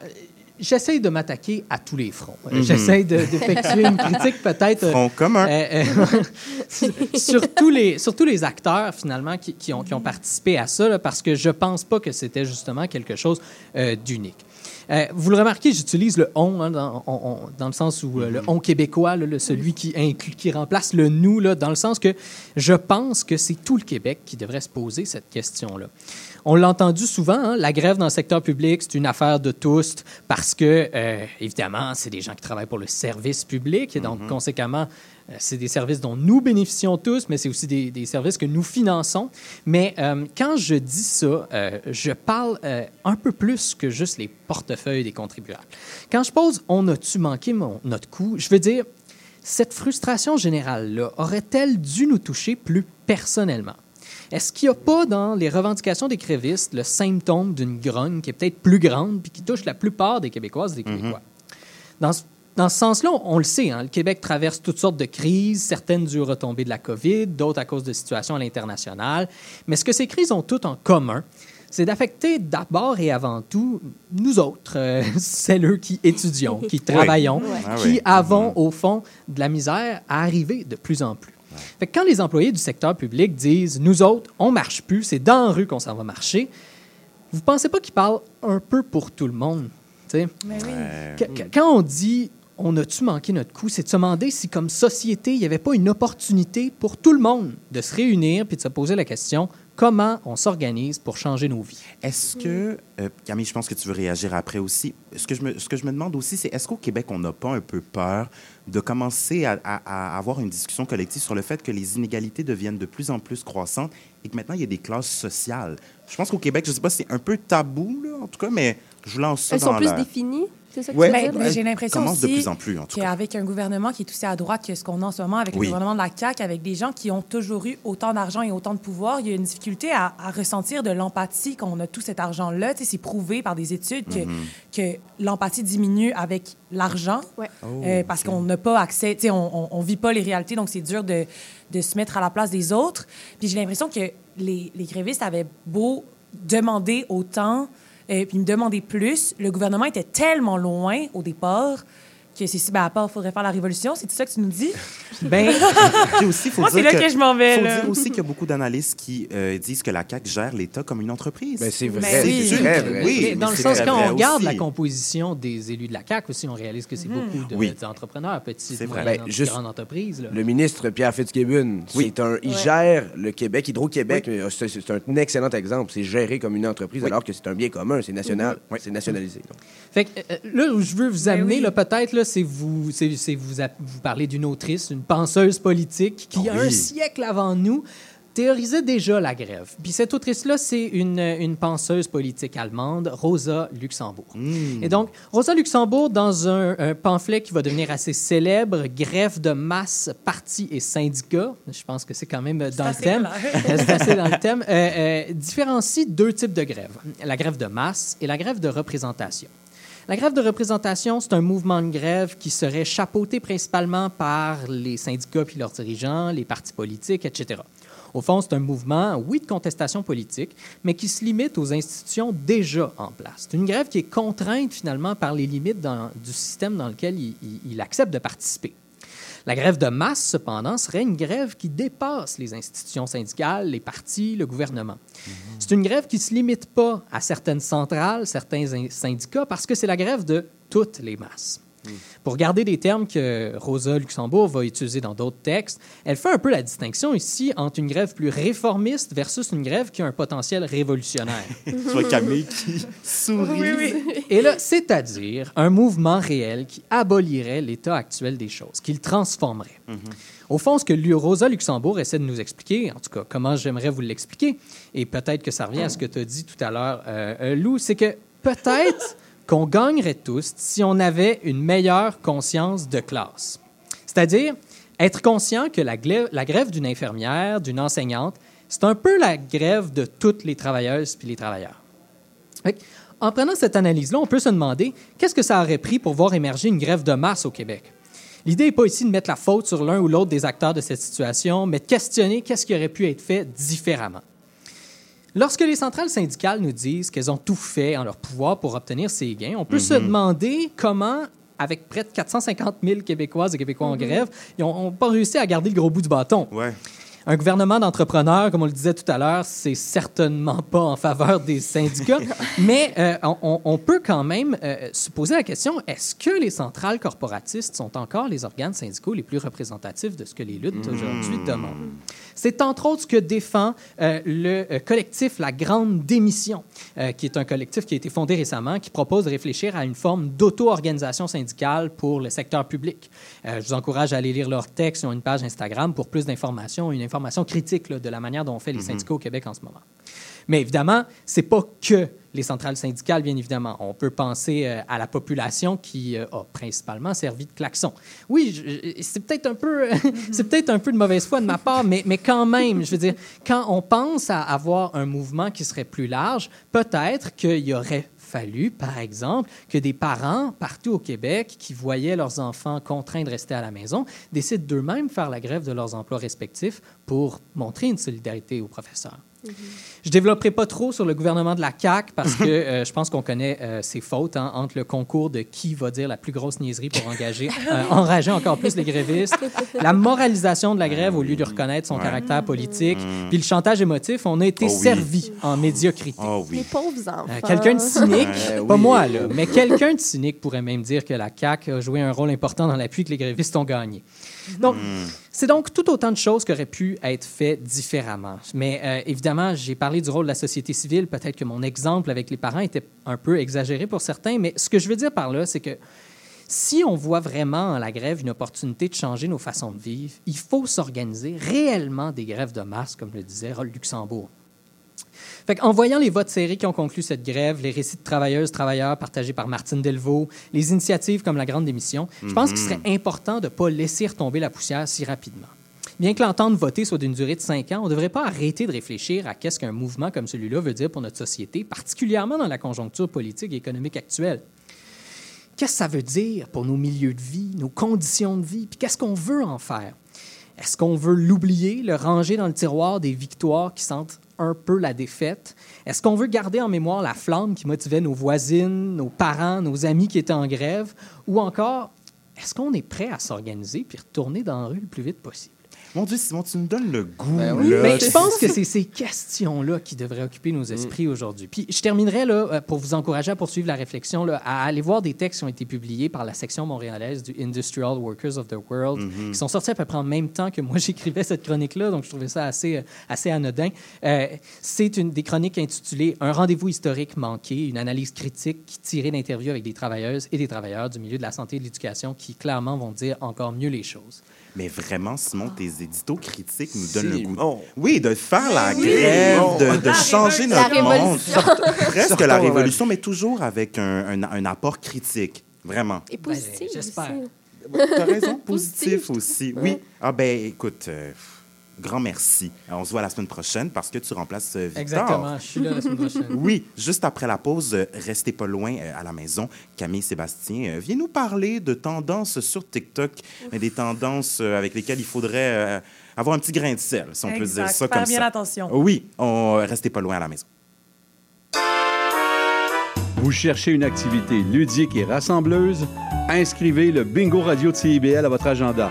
J'essaie de m'attaquer à tous les fronts. Euh. J'essaie de- d'effectuer une critique peut-être... euh, Front commun. euh, euh, sur, tous les, sur tous les acteurs, finalement, qui, qui ont, qui ont participé à ça, là, parce que je pense pas que c'était justement quelque chose euh, d'unique. Euh, vous le remarquez, j'utilise le on, hein, dans, on- on- dans le sens où euh, le on québécois, là, le- celui qui, inclut, qui remplace le nous, là, dans le sens que je pense que c'est tout le Québec qui devrait se poser cette question-là. On l'a entendu souvent, hein, la grève dans le secteur public, c'est une affaire de tous parce que, euh, évidemment, c'est des gens qui travaillent pour le service public et donc, conséquemment, euh, c'est des services dont nous bénéficions tous, mais c'est aussi des, des services que nous finançons. Mais euh, quand je dis ça, euh, je parle euh, un peu plus que juste les portefeuilles des contribuables. Quand je pose on a-tu manqué mon- notre coup, je veux dire, cette frustration générale-là aurait-elle dû nous toucher plus personnellement? Est-ce qu'il n'y a pas dans les revendications des grévistes le symptôme d'une grogne qui est peut-être plus grande puis qui touche la plupart des Québécoises et des Québécois? Dans ce, dans ce sens-là, on, le sait, hein, le Québec traverse toutes sortes de crises, certaines dues aux retombées de la COVID, d'autres à cause de situations à l'international. Mais ce que ces crises ont toutes en commun, c'est d'affecter d'abord et avant tout nous autres, euh, celles qui étudions, qui travaillons. Ah qui oui. avons au fond de la misère à arriver de plus en plus. Fait que quand les employés du secteur public disent nous autres, on marche plus, c'est dans la rue qu'on s'en va marcher, vous pensez pas qu'ils parlent un peu pour tout le monde? tu sais? Qu- qu- Quand on dit on a-tu manqué notre coup, c'est de se demander si, comme société, il n'y avait pas une opportunité pour tout le monde de se réunir puis de se poser la question comment on s'organise pour changer nos vies? Est-ce que, euh, Camille, je pense que tu veux réagir après aussi. Ce que je me, ce que je me demande aussi, c'est est-ce qu'au Québec, on n'a pas un peu peur de commencer à, à- à avoir une discussion collective sur le fait que les inégalités deviennent de plus en plus croissantes et que maintenant, il y a des classes sociales? Je pense qu'au Québec, je ne sais pas si c'est un peu tabou, là, en tout cas, mais je lance ça Elles dans sont plus définies? C'est ça que Ouais. tu veux dire? Elle J'ai l'impression commence de aussi plus en plus, en tout cas. qu'avec un gouvernement qui est aussi à droite que ce qu'on a en ce moment, avec Oui. le gouvernement de la CAQ, avec des gens qui ont toujours eu autant d'argent et autant de pouvoir, il y a une difficulté à, à ressentir de l'empathie quand on a tout cet argent-là. Tu sais, C'est prouvé par des études que, Mhm. que l'empathie diminue avec l'argent Ouais. euh, parce qu'on n'a pas accès, tu sais, on ne vit pas les réalités, donc c'est dur de, de se mettre à la place des autres. Puis j'ai l'impression que les, les grévistes avaient beau demander autant, euh, puis me demander plus, le gouvernement était tellement loin au départ que c'est si, ben, à part, il faudrait faire la révolution. C'est tout ça que tu nous dis? Ben, Puis aussi, faut Moi, c'est dire là que je m'en vais, faut là. dire aussi qu'il y a beaucoup d'analystes qui euh, disent que la CAQ gère l'État comme une entreprise. Ben, c'est vrai, Ben oui. c'est vrai. Oui, Mais dans mais le sens, quand vrai on regarde la composition des élus de la CAQ aussi, on réalise que c'est Mhm. beaucoup de- Oui. d'entrepreneurs, petites, vrai. moyennes, Ben, juste grandes entreprises. là. Le ministre Pierre Fitzgibbon, c'est un, il Ouais. gère le Québec, Hydro-Québec, euh, c'est un excellent exemple. C'est géré comme une entreprise alors que c'est un bien commun, c'est national, Mhm. c'est nationalisé. donc. Fait que, euh, là où je veux vous Ben amener, oui. là, peut-être, là, c'est vous, c'est, c'est vous, vous parler d'une autrice, une penseuse politique qui, Ah un oui. siècle avant nous, théorisait déjà la grève. Puis cette autrice-là, c'est une, une penseuse politique allemande, Rosa Luxembourg. Hmm. Et donc, Rosa Luxembourg, dans un, un pamphlet qui va devenir assez célèbre, Grève de masse, partis et syndicats, je pense que c'est quand même dans le thème, clair. C'est assez dans le thème, euh, euh, différencie deux types de grèves, la grève de masse et la grève de représentation. La grève de représentation, c'est un mouvement de grève qui serait chapeauté principalement par les syndicats puis leurs dirigeants, les partis politiques, etc. Au fond, c'est un mouvement, oui, de contestation politique, mais qui se limite aux institutions déjà en place. C'est une grève qui est contrainte finalement par les limites du système dans lequel il accepte de participer. La grève de masse, cependant, serait une grève qui dépasse les institutions syndicales, les partis, le gouvernement. C'est une grève qui ne se limite pas à certaines centrales, certains in- syndicats, parce que c'est la grève de toutes les masses. Pour garder des termes que Rosa Luxembourg va utiliser dans d'autres textes, elle fait un peu la distinction ici entre une grève plus réformiste versus une grève qui a un potentiel révolutionnaire. Tu vois Camille qui sourit. Et là, c'est-à-dire un mouvement réel qui abolirait l'état actuel des choses, qui le transformerait. Au fond, ce que Rosa Luxembourg essaie de nous expliquer, en tout cas, comment j'aimerais vous l'expliquer, et peut-être que ça revient à ce que tu as dit tout à l'heure, euh, euh, Lou, c'est que peut-être qu'on gagnerait tous si on avait une meilleure conscience de classe. C'est-à-dire être conscient que la, grève d'une infirmière, d'une enseignante, c'est un peu la grève de toutes les travailleuses puis les travailleurs. En prenant cette analyse-là, on peut se demander qu'est-ce que ça aurait pris pour voir émerger une grève de masse au Québec? L'idée n'est pas ici de mettre la faute sur l'un ou l'autre des acteurs de cette situation, mais de questionner qu'est-ce qui aurait pu être fait différemment. Lorsque les centrales syndicales nous disent qu'elles ont tout fait en leur pouvoir pour obtenir ces gains, on peut se Mhm. demander comment, avec près de 450 000 Québécoises et Québécois en Mhm. grève, ils n'ont pas réussi à garder le gros bout du bâton. Ouais. Un gouvernement d'entrepreneurs, comme on le disait tout à l'heure, c'est certainement pas en faveur des syndicats, mais euh, on, peut quand même euh, se poser la question est-ce que les centrales corporatistes sont encore les organes syndicaux les plus représentatifs de ce que les luttes aujourd'hui demandent? C'est entre autres ce que défend euh, le euh, collectif La Grande Démission, euh, qui est un collectif qui a été fondé récemment, qui propose de réfléchir à une forme d'auto-organisation syndicale pour le secteur public. Euh, je vous encourage à aller lire leur texte. Ils ont une page Instagram pour plus d'informations, une information critique là, de la manière dont on fait les syndicats au Québec en ce moment. Mais évidemment, c'est pas que les centrales syndicales, bien évidemment. On peut penser euh, à la population qui euh, a principalement servi de klaxon. Oui, c'est peut-être un peu, peut-être un peu de mauvaise foi de ma part, mais, mais quand même, je veux dire, quand on pense à avoir un mouvement qui serait plus large, peut-être qu'il y aurait fallu, par exemple, que des parents partout au Québec qui voyaient leurs enfants contraints de rester à la maison décident d'eux-mêmes faire la grève de leurs emplois respectifs pour montrer une solidarité aux professeurs. Je développerai pas trop sur le gouvernement de la CAQ parce que euh, je pense qu'on connaît euh, ses fautes hein, entre le concours de qui va dire la plus grosse niaiserie pour engager, euh, enrager encore plus les grévistes, la moralisation de la grève au lieu de reconnaître son Ouais. caractère politique, Mm. puis le chantage émotif. On a été Oh oui. servi en médiocrité. Oh Les oui. pauvres enfants. Euh, quelqu'un de cynique, Ouais, pas oui. moi, là, mais quelqu'un de cynique pourrait même dire que la CAQ a joué un rôle important dans l'appui que les grévistes ont gagné. Donc, c'est donc tout autant de choses qui auraient pu être faites différemment. Mais euh, évidemment, j'ai parlé du rôle de la société civile. Peut-être que mon exemple avec les parents était un peu exagéré pour certains, mais ce que je veux dire par là, c'est que si on voit vraiment en la grève une opportunité de changer nos façons de vivre, il faut s'organiser réellement des grèves de masse, comme le disait Luxembourg. Fait en voyant les votes serrés qui ont conclu cette grève, les récits de travailleuses, travailleurs partagés par Martine Delvaux, les initiatives comme la Grande Démission, je pense qu'il serait important de ne pas laisser retomber la poussière si rapidement. Bien que l'entente votée soit d'une durée de cinq ans, on ne devrait pas arrêter de réfléchir à qu'est-ce qu'un mouvement comme celui-là veut dire pour notre société, particulièrement dans la conjoncture politique et économique actuelle. Qu'est-ce que ça veut dire pour nos milieux de vie, nos conditions de vie, puis qu'est-ce qu'on veut en faire? Est-ce qu'on veut l'oublier, le ranger dans le tiroir des victoires qui sentent un peu la défaite? Est-ce qu'on veut garder en mémoire la flamme qui motivait nos voisines, nos parents, nos amis qui étaient en grève? Ou encore, est-ce qu'on est prêt à s'organiser puis retourner dans la rue le plus vite possible? Mon Dieu, Simon, tu me donnes le goût. Ben oui. là. Mais je pense que c'est ces questions-là qui devraient occuper nos esprits aujourd'hui. Puis je terminerai là, euh, pour vous encourager à poursuivre la réflexion, là, à aller voir des textes qui ont été publiés par la section montréalaise du Industrial Workers of the World, qui sont sortis à peu près en même temps que moi j'écrivais cette chronique-là, donc je trouvais ça assez, euh, assez anodin. Euh, c'est une des chroniques intitulée Un rendez-vous historique manqué, une analyse critique qui tirée d'interviews avec des travailleuses et des travailleurs du milieu de la santé et de l'éducation qui clairement vont dire encore mieux les choses. Mais vraiment, Simon, tes éditos critiques nous donnent le goût. Oui, de faire la Oui. grève, de, de La changer La notre monde. Presque la révolution, mais toujours avec un, un- un apport critique. Vraiment. Et positif. j'espère. aussi. Tu as raison, positif Positif. aussi. Oui. Ah ben, écoute, euh, grand merci. On se voit la semaine prochaine parce que tu remplaces euh, Victor. Exactement, je suis là la semaine prochaine. Oui, juste après la pause, euh, restez pas loin euh, à la maison. Camille Sébastien, viens nous parler de tendances sur TikTok, mais des tendances avec lesquelles il faudrait avoir un petit grain de sel, si on peut dire ça Faire comme bien ça. attention. Oui, on, restez pas loin à la maison. Vous cherchez une activité ludique et rassembleuse? Inscrivez le Bingo Radio de CIBL à votre agenda.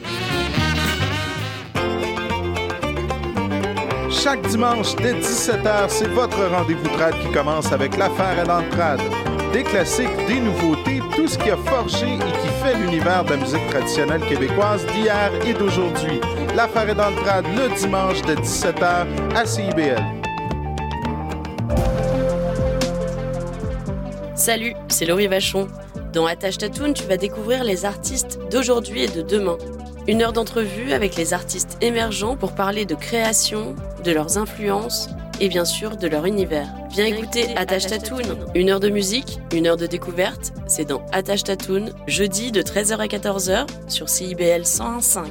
Chaque dimanche dès 17h, c'est votre rendez-vous trad qui commence avec l'affaire à l'entrade. Des classiques, des nouveautés, tout ce qui a forgé et qui fait l'univers de la musique traditionnelle québécoise d'hier et d'aujourd'hui. L'affaire est dans le le dimanche de 17h à CIBL. Salut, c'est Laurie Vachon. Dans Attache Tatoune, tu vas découvrir les artistes d'aujourd'hui et de demain. Une heure d'entrevue avec les artistes émergents pour parler de création, de leurs influences et bien sûr de leur univers. Viens écouter Attache Tatoon, une heure de musique, une heure de découverte, c'est dans Attache Tatoon, jeudi de 13h à 14h sur CIBL 101.5.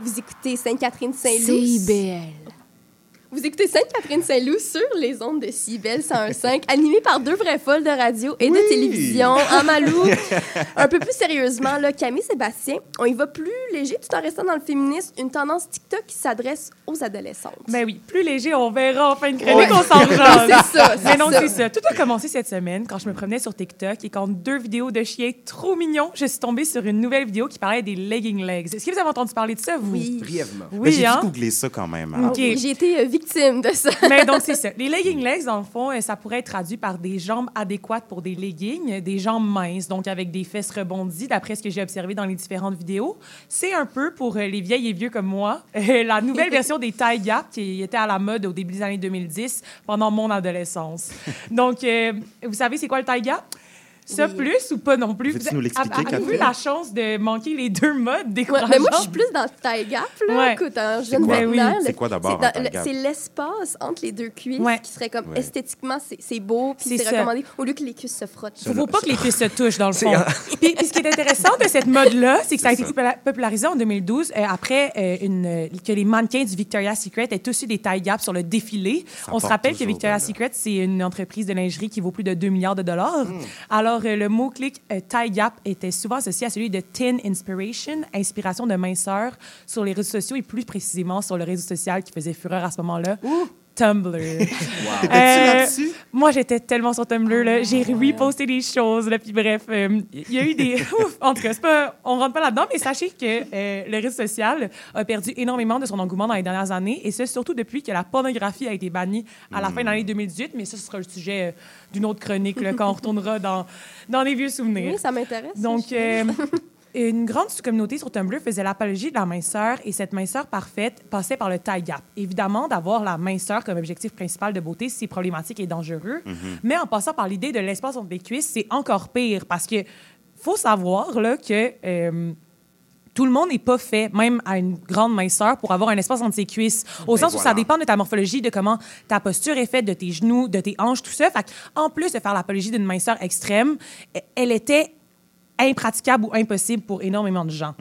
Vous écoutez Sainte-Catherine-Saint-Loup. CIBL. Vous écoutez Sainte-Catherine-Saint-Loup sur les ondes de CIBEL 101.5, animée par deux vraies folles de radio et de télévision. En Malou, un peu plus sérieusement, là, Camille Sébastien, on y va plus léger tout en restant dans le féminisme, une tendance TikTok qui s'adresse aux adolescentes. Ben oui, plus léger, on verra en fin de chronique, Ouais. on s'en. C'est ça, c'est Mais ça. c'est ça. Tout a commencé cette semaine quand je me promenais sur TikTok et quand deux vidéos de chiens trop mignons, je suis tombée sur une nouvelle vidéo qui parlait des legging legs. Est-ce que vous avez entendu parler de ça, vous? Oui. Brièvement. Oui, J'ai hein? dû googler ça quand même. hein. OK. J'ai été euh, victime de ça. Mais donc, c'est ça. Les legging legs, dans le fond, euh, ça pourrait être traduit par des jambes adéquates pour des leggings, des jambes minces, donc avec des fesses rebondies, d'après ce que j'ai observé dans les différentes vidéos. C'est un peu, pour euh, les vieilles et vieux comme moi, euh, la nouvelle version des gap qui était à la mode au début des années 2010, pendant mon adolescence. Donc, euh, vous savez, c'est quoi le gap? Ça, plus ou pas non plus? Vous nous l'expliquer, avez- Avez-vous la chance de manquer les deux modes Ouais, décourageants? mais moi, je suis plus dans le taille gap, là. Ouais. Écoute, un C'est jeune Ben oui. le- C'est quoi d'abord c'est l'espace entre les deux cuisses Ouais. qui serait comme Ouais. esthétiquement, c'est beau, puis C'est recommandé, au lieu que les cuisses se frottent. Il ne faut pas que les cuisses se touchent, dans le C'est fond. puis, puis ce qui est intéressant de cette mode-là, c'est que ça a été popularisé en 2012, euh, après euh, une, euh, que les mannequins du Victoria's Secret aient tous eu des taille gap sur le défilé. Ça On se rappelle que Victoria's Secret, c'est une entreprise de lingerie qui vaut plus de 2 milliards de dollars. Hmm. Alors, euh, le mot-clic euh, taille gap était souvent associé à celui de Thin Inspiration, inspiration de minceur sur les réseaux sociaux et plus précisément sur le réseau social qui faisait fureur à ce moment-là. Tumblr. T'étais-tu Euh, là-dessus? moi, j'étais tellement sur Tumblr. Là. J'ai reposté des choses. Là, puis bref, euh, il y a eu des... Ouf, en tout cas, c'est pas... on rentre pas là-dedans, mais sachez que euh, le réseau social a perdu énormément de son engouement dans les dernières années, et ce, surtout depuis que la pornographie a été bannie à la fin de l'année 2018. Mais ça, ce sera le sujet euh, d'une autre chronique là, quand on retournera dans, dans les vieux souvenirs. Oui, ça m'intéresse. Donc, euh, une grande sous-communauté sur Tumblr faisait l'apologie de la minceur et cette minceur parfaite passait par le taille gap. Évidemment, d'avoir la minceur comme objectif principal de beauté, c'est problématique et dangereux. Mais en passant par l'idée de l'espace entre les cuisses, c'est encore pire parce que faut savoir là, que euh, tout le monde n'est pas fait, même à une grande minceur, pour avoir un espace entre ses cuisses. Au sens où ça dépend de ta morphologie, de comment ta posture est faite, de tes genoux, de tes hanches, tout ça. Fait en plus de faire l'apologie d'une minceur extrême, e- elle était impraticable ou impossible pour énormément de gens.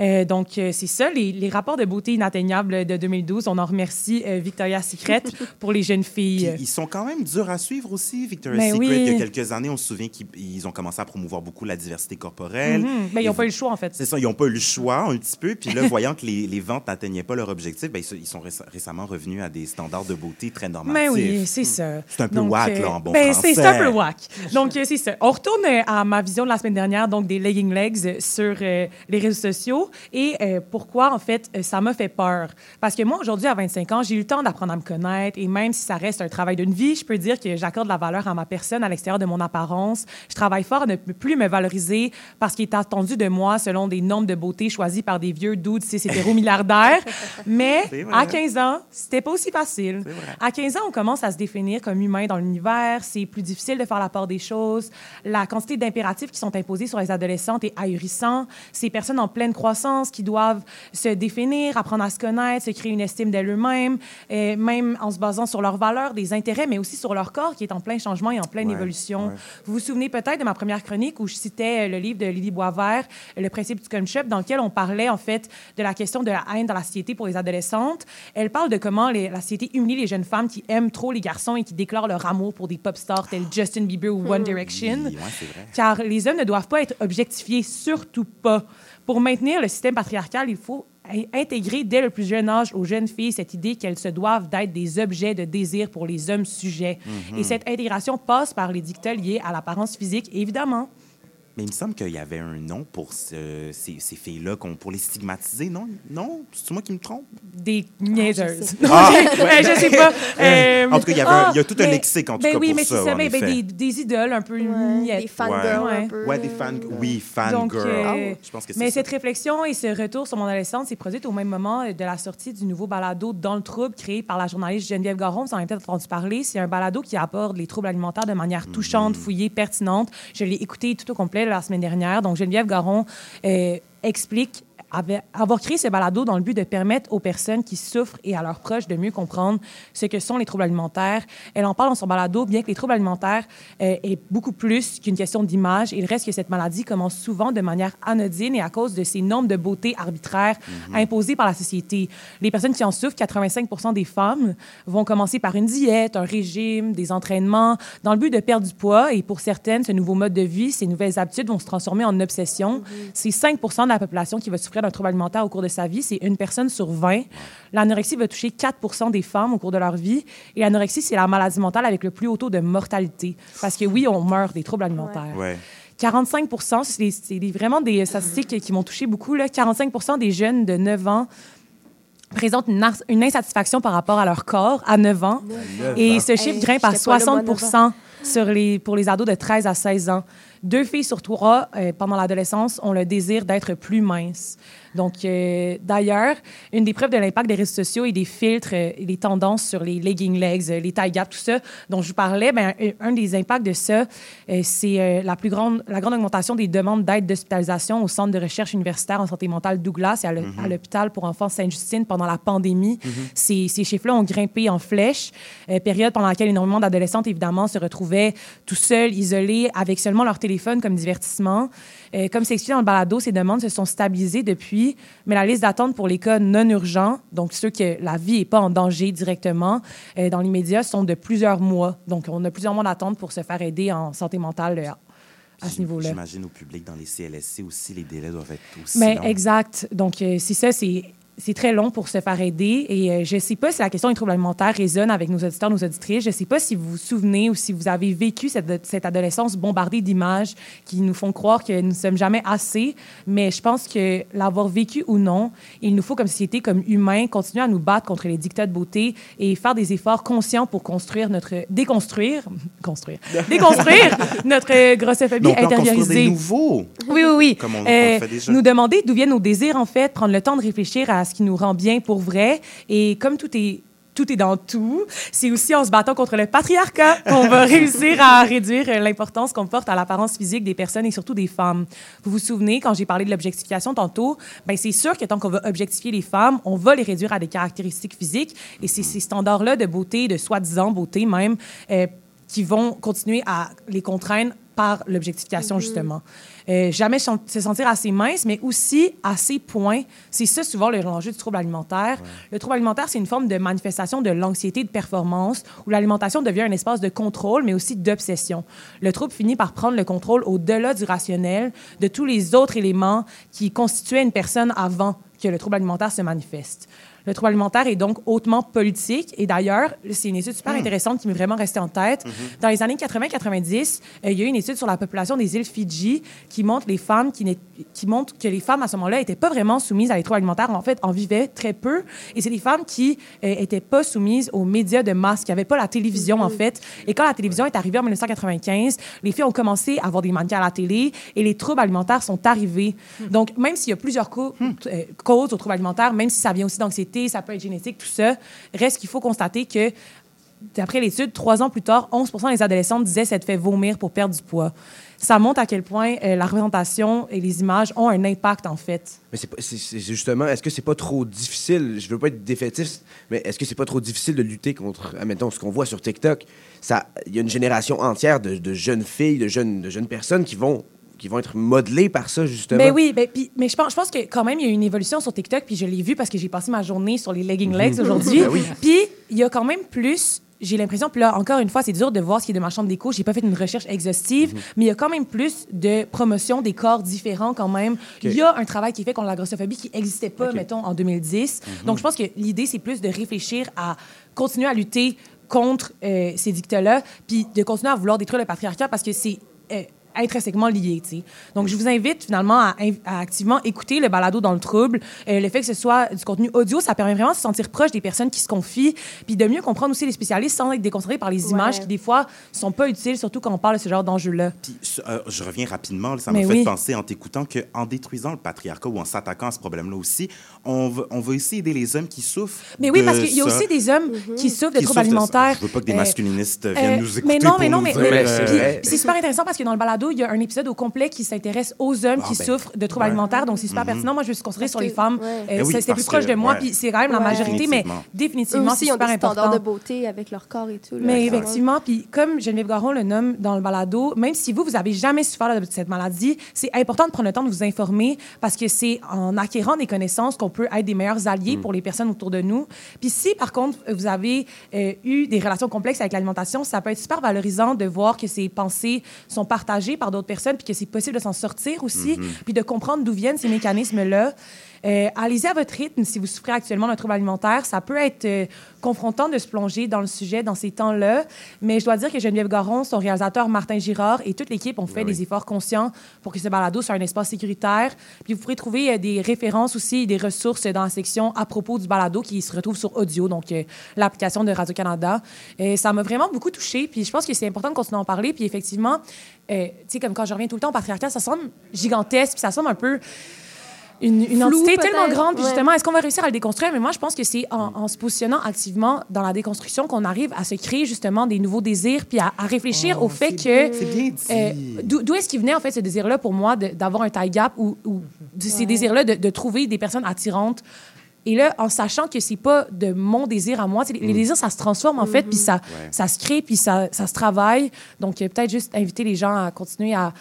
Euh, donc, euh, c'est ça, les, les rapports de beauté inatteignables de 2012. On en remercie euh, Victoria's Secret pour les jeunes filles. Puis ils sont quand même durs à suivre aussi, Victoria's Ben Secret. oui. Il y a quelques années, on se souvient qu'ils ils ont commencé à promouvoir beaucoup la diversité corporelle. Ben, ils n'ont pas eu le choix, en fait. C'est ça, ils n'ont pas eu le choix un petit peu. Puis là, voyant que les, les ventes n'atteignaient pas leur objectif, ben, ils, sont réce- récemment revenus à des standards de beauté très normatifs. Mais Ben oui, c'est ça. C'est un peu Donc, whack, euh, là, en bon ben, français. C'est un peu whack. Donc, c'est ça. On retourne à ma vision de la semaine dernière, donc des legging legs sur euh, les réseaux sociaux. Et euh, pourquoi, en fait, euh, ça m'a fait peur. Parce que moi, aujourd'hui, à 25 ans, j'ai eu le temps d'apprendre à me connaître. Et même si ça reste un travail d'une vie, je peux dire que j'accorde la valeur à ma personne à l'extérieur de mon apparence. Je travaille fort à ne plus me valoriser parce qu'il est attendu de moi selon des normes de beauté choisies par des vieux dudes cis hétéro-milliardaires. Mais à 15 ans, c'était pas aussi facile. À 15 ans, on commence à se définir comme humain dans l'univers. C'est plus difficile de faire la part des choses. La quantité d'impératifs qui sont imposés sur les adolescentes est ahurissant. Ces personnes en pleine croissance, qui doivent se définir, apprendre à se connaître, se créer une estime d'elles-mêmes, même en se basant sur leurs valeurs, des intérêts, mais aussi sur leur corps qui est en plein changement et en pleine Ouais, évolution. ouais. Vous vous souvenez peut-être de ma première chronique où je citais le livre de Lily Boisvert, Le principe du concept, dans lequel on parlait en fait de la question de la haine dans la société pour les adolescentes. Elle parle de comment les- la société humilie les jeunes femmes qui aiment trop les garçons et qui déclarent leur amour pour des pop stars tels Justin Bieber ou One Direction. Oui, ouais, c'est vrai. Car les hommes ne doivent pas être objectifiés, surtout pas. Pour maintenir le système patriarcal, il faut in- intégrer dès le plus jeune âge aux jeunes filles cette idée qu'elles se doivent d'être des objets de désir pour les hommes sujets. Mhm. Et cette intégration passe par les dictats liés à l'apparence physique, évidemment. Mais il me semble qu'il y avait un nom pour ce- ces, ces filles-là, qu'on- pour les stigmatiser, non? Non? C'est moi qui me trompe? Des niaiseuses. Ah, Euh, ouais. je sais pas. Euh, En tout cas, il y avait un- ah, il y a tout un mais- lexique, en tout ben cas, oui, pour mais ça, c'est ça. en ben, des, des idoles un peu miettes. des fangirls Ouais. un peu. Ouais, des fans... Oui, Donc, fangirl. euh, Je pense que c'est mais ça. cette réflexion et ce retour sur mon adolescence s'est produite au même moment euh, de la sortie du nouveau balado Dans le trouble créé par la journaliste Geneviève Garon. Vous en avez peut-être entendu parler. C'est un balado qui aborde les troubles alimentaires de manière Mm-hmm. touchante, fouillée, pertinente. Je l'ai écouté tout au complet la semaine dernière. Donc, Geneviève Garon euh, explique avait- avoir créé ce balado dans le but de permettre aux personnes qui souffrent et à leurs proches de mieux comprendre ce que sont les troubles alimentaires. Elle en parle dans son balado, bien que les troubles alimentaires euh, est beaucoup plus qu'une question d'image. Il reste que cette maladie commence souvent de manière anodine et à cause de ces normes de beauté arbitraires Mhm. imposées par la société. Les personnes qui en souffrent, 85% des femmes, vont commencer par une diète, un régime, des entraînements, dans le but de perdre du poids. Et pour certaines, ce nouveau mode de vie, ces nouvelles habitudes vont se transformer en obsession. C'est 5 de la population qui va souffrir d'un trouble alimentaire au cours de sa vie. C'est une personne sur 20. L'anorexie va toucher 4 des femmes au cours de leur vie. Et l'anorexie, c'est la maladie mentale avec le plus haut taux de mortalité. Parce que oui, on meurt des troubles alimentaires. Ouais. 45 c'est des- c'est des- vraiment des statistiques qui m'ont touché beaucoup. Là. 45 des jeunes de 9 ans présentent une, insatisfaction par rapport à leur corps à 9 ans. Et ce chiffre Hey, grimpe à j'étais pas là, moi, 60 sur les, pour les ados de 13 à 16 ans. Deux filles sur trois, euh, pendant l'adolescence, ont le désir d'être plus minces. Donc, euh, d'ailleurs, une des preuves de l'impact des réseaux sociaux et des filtres euh, et des tendances sur les legging legs, euh, les taille gap, tout ça, dont je vous parlais, ben, un- un des impacts de ça, euh, c'est la plus grande, la grande augmentation des demandes d'aide d'hospitalisation au Centre de recherche universitaire en santé mentale Douglas et à Mhm. l'hôpital pour enfants Sainte-Justine pendant la pandémie. Mhm. Ces, ces chiffres-là ont grimpé en flèche, période pendant laquelle énormément d'adolescentes, évidemment, se retrouvaient tout seuls, isolés, avec seulement leur téléphone comme divertissement. Euh, comme c'est expliqué dans le balado, ces demandes se sont stabilisées depuis, mais la liste d'attente pour les cas non urgents, donc ceux que la vie n'est pas en danger directement, euh, dans les médias, sont de plusieurs mois. Donc, on a plusieurs mois d'attente pour se faire aider en santé mentale euh, à ce niveau-là. J'imagine au public, dans les CLSC aussi, les délais doivent être aussi Mais longs. exact. Donc, c'est ça, c'est. C'est très long pour se faire aider et euh, je ne sais pas si la question des troubles alimentaires résonne avec nos auditeurs, nos auditrices. Je ne sais pas si vous vous souvenez ou si vous avez vécu cette, cette adolescence bombardée d'images qui nous font croire que nous ne sommes jamais assez. Mais je pense que l'avoir vécu ou non, il nous faut comme société, comme humains, continuer à nous battre contre les dictats de beauté et faire des efforts conscients pour construire notre... déconstruire... construire... déconstruire notre grossophobie on intériorisée. des nouveaux. Oui, oui, oui. Comme on- on Euh, le fait déjà. Nous demander d'où viennent nos désirs, en fait, prendre le temps de réfléchir à ce qui nous rend bien pour vrai. Et comme tout est tout est dans tout. C'est aussi en se battant contre le patriarcat qu'on va réussir à réduire l'importance qu'on porte à l'apparence physique des personnes et surtout des femmes. Vous vous souvenez, quand j'ai parlé de l'objectification tantôt, ben c'est sûr que tant qu'on va objectifier les femmes, on va les réduire à des caractéristiques physiques. Et c'est ces standards-là de beauté, de soi-disant beauté même, euh, qui vont continuer à les contraindre par l'objectification, justement. Euh, jamais se se sentir assez mince, mais aussi assez point. C'est ça, souvent, le- l'enjeu du trouble alimentaire. Le trouble alimentaire, c'est une forme de manifestation de l'anxiété de performance où l'alimentation devient un espace de contrôle, mais aussi d'obsession. Le trouble finit par prendre le contrôle au-delà du rationnel de tous les autres éléments qui constituaient une personne avant que le trouble alimentaire se manifeste. Le trouble alimentaire est donc hautement politique. Et d'ailleurs, c'est une étude super intéressante qui m'est vraiment restée en tête. Dans les années 80-90, euh, il y a eu une étude sur la population des îles Fidji qui montre les femmes qui, montre que les femmes à ce moment-là n'étaient pas vraiment soumises à les troubles alimentaires. En fait, en vivaient très peu. Et c'est des femmes qui n'étaient pas soumises aux médias de masse, qui n'avaient pas la télévision, en fait. Et quand la télévision est arrivée en 1995, les filles ont commencé à avoir des mannequins à la télé et les troubles alimentaires sont arrivés. Donc, même s'il y a plusieurs cau- euh, causes aux troubles alimentaires, même si ça vient aussi d'anxiété, ça peut être génétique, tout ça, reste qu'il faut constater que d'après l'étude, trois ans plus tard, 11% des adolescentes disaient s'être fait vomir pour perdre du poids. Ça montre à quel point euh, la représentation et les images ont un impact, en fait. Mais c'est justement, est-ce que c'est pas trop difficile, je veux pas être défaitiste, mais est-ce que c'est pas trop difficile de lutter contre, admettons, ce qu'on voit sur TikTok? Ça, Il y a une génération entière de, de jeunes filles, de jeunes, de jeunes personnes qui vont, qui vont être modelées par ça, justement. Ben oui, ben, mais je pense, je pense que quand même, il y a une évolution sur TikTok, puis je l'ai vu parce que j'ai passé ma journée sur les legging legs Mhm. aujourd'hui. Ben oui. Puis il y a quand même plus. J'ai l'impression, puis là, encore une fois, c'est dur de voir ce qui est de ma chambre d'écho. J'ai pas fait une recherche exhaustive, Mhm. mais il y a quand même plus de promotion des corps différents quand même. Il y a un travail qui est fait contre la grossophobie qui n'existait pas, mettons, en 2010. Mhm. Donc, je pense que l'idée, c'est plus de réfléchir à continuer à lutter contre euh, ces dictats-là, puis de continuer à vouloir détruire le patriarcat parce que c'est euh, intrinsèquement lié, tu sais. Donc, je vous invite finalement à, activement écouter le balado dans le trouble. Euh, le fait que ce soit du contenu audio, ça permet vraiment de se sentir proche des personnes qui se confient, puis de mieux comprendre aussi les spécialistes sans être déconcentré par les images qui, des fois, sont pas utiles, surtout quand on parle de ce genre d'enjeux-là. Je, euh, je reviens rapidement, ça m'a fait oui. penser en t'écoutant qu'en détruisant le patriarcat ou en s'attaquant à ce problème-là aussi, on veut, on veut aussi aider les hommes qui souffrent. Mais oui, de parce qu'il y a aussi des hommes qui souffrent de qui troubles souffrent de ça. alimentaires. Je veux pas que des Euh, masculinistes viennent euh, nous écouter mais non, pour mais non, mais, puis- puis c'est super intéressant parce que dans le balado, il y a un épisode au complet qui s'intéresse aux hommes Ah, qui ben, souffrent de troubles ouais. alimentaires. Donc, c'est super Mhm. pertinent. Moi, je me suis concentrée sur les femmes. ouais. Euh, oui, C'était parce plus proche que- de moi. ouais. Puis c'est quand même la majorité, mais Définitivement. C'est ils ont super des standards important. de beauté avec leur corps et tout. là. Mais effectivement, puis comme Geneviève Garon le nomme dans le balado, même si vous, vous avez jamais souffert de cette maladie, c'est important de prendre le temps de vous informer parce que c'est en acquérant des connaissances qu'on peut être des meilleurs alliés Mm. pour les personnes autour de nous. Puis si, par contre, vous avez euh, eu des relations complexes avec l'alimentation, ça peut être super valorisant de voir que ces pensées sont partagées par d'autres personnes puis que c'est possible de s'en sortir aussi, Mhm. puis de comprendre d'où viennent ces mécanismes-là. Euh, Allez-y à votre rythme si vous souffrez actuellement d'un trouble alimentaire. Ça peut être euh, confrontant de se plonger dans le sujet dans ces temps-là, mais je dois dire que Geneviève Garon, son réalisateur Martin Girard et toute l'équipe ont fait des efforts conscients pour que ce balado soit un espace sécuritaire. Puis vous pourrez trouver euh, des références aussi des ressources dans la section à propos du balado qui se retrouve sur audio, donc l'application de Radio-Canada. Ça m'a vraiment beaucoup touchée, puis je pense que c'est important de continuer à en parler. Puis effectivement, euh, tu sais, comme quand je reviens tout le temps au patriarcat, ça semble gigantesque, puis ça semble un peu une, une Flou, entité tellement grande, puis ouais. justement, est-ce qu'on va réussir à le déconstruire? Mais moi, je pense que c'est en, en se positionnant activement dans la déconstruction qu'on arrive à se créer justement des nouveaux désirs, puis à, à réfléchir au fait que... c'est bien dit. euh, D'où d'où est-ce qu'il venait, en fait, ce désir-là, pour moi, d'avoir un taille gap ou, ces désirs-là de, de trouver des personnes attirantes? Et là, en sachant que c'est pas de mon désir à moi, les, les désirs, ça se transforme, en fait, puis ça, Ouais. ça se crée, puis ça, ça se travaille. Donc, euh, peut-être juste inviter les gens à continuer à,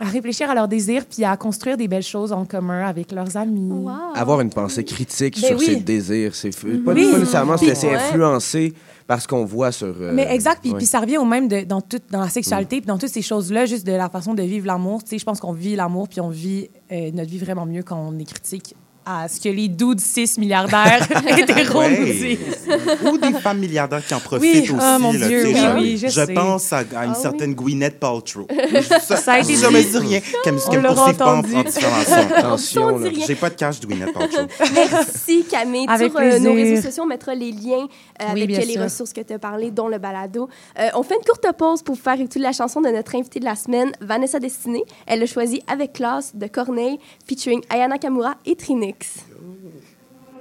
à réfléchir à leurs désirs, puis à construire des belles choses en commun avec leurs amis. Avoir une pensée critique Ben sur oui. ses désirs, c'est pas, Oui. pas nécessairement se laisser Ouais. influencer par ce qu'on voit sur. euh, Mais exact, puis, ouais. ça revient au même de- dans, tout, dans la sexualité, puis dans toutes ces choses-là, juste de la façon de vivre l'amour. Tu sais, je pense qu'on vit l'amour, puis on vit euh, notre vie vraiment mieux quand on est critique à ce que les dudes 6 milliardaires hétéros nous Ouais. disent. Ou des femmes milliardaires qui en profitent Oui, aussi. ah, mon là, Dieu, oui, genre, oui, je sais. pense à, à une Ah, certaine Gwyneth Paltrow. Ça a été je dit. me dis rien. Qu'elle qu'elle me poursuive pas en, entendu. en. Attention, dit. J'ai pas de cash de Gwyneth Paltrow. Merci Camille. Avec Sur euh, nos réseaux sociaux, on mettra les liens euh, Oui, avec les sûr. ressources que tu as parlé, dont le balado. Euh, on fait une courte pause pour faire écouter la chanson de notre invitée de la semaine, Vanessa Destinée. Elle a choisi Avec classe de Corneille, featuring Ayana Kamura et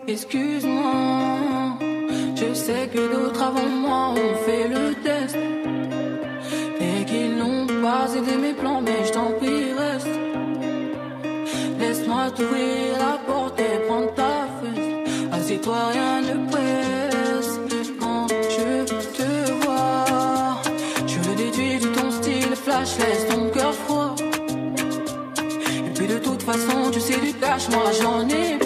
Excuse-moi, je sais que d'autres avant moi ont fait le test et qu'ils n'ont pas aidé mes plans, mais je t'en prie, reste. Laisse-moi t'ouvrir la porte et prendre ta fesse. Assieds-toi, rien ne façon, tu sais du cash, moi j'en ai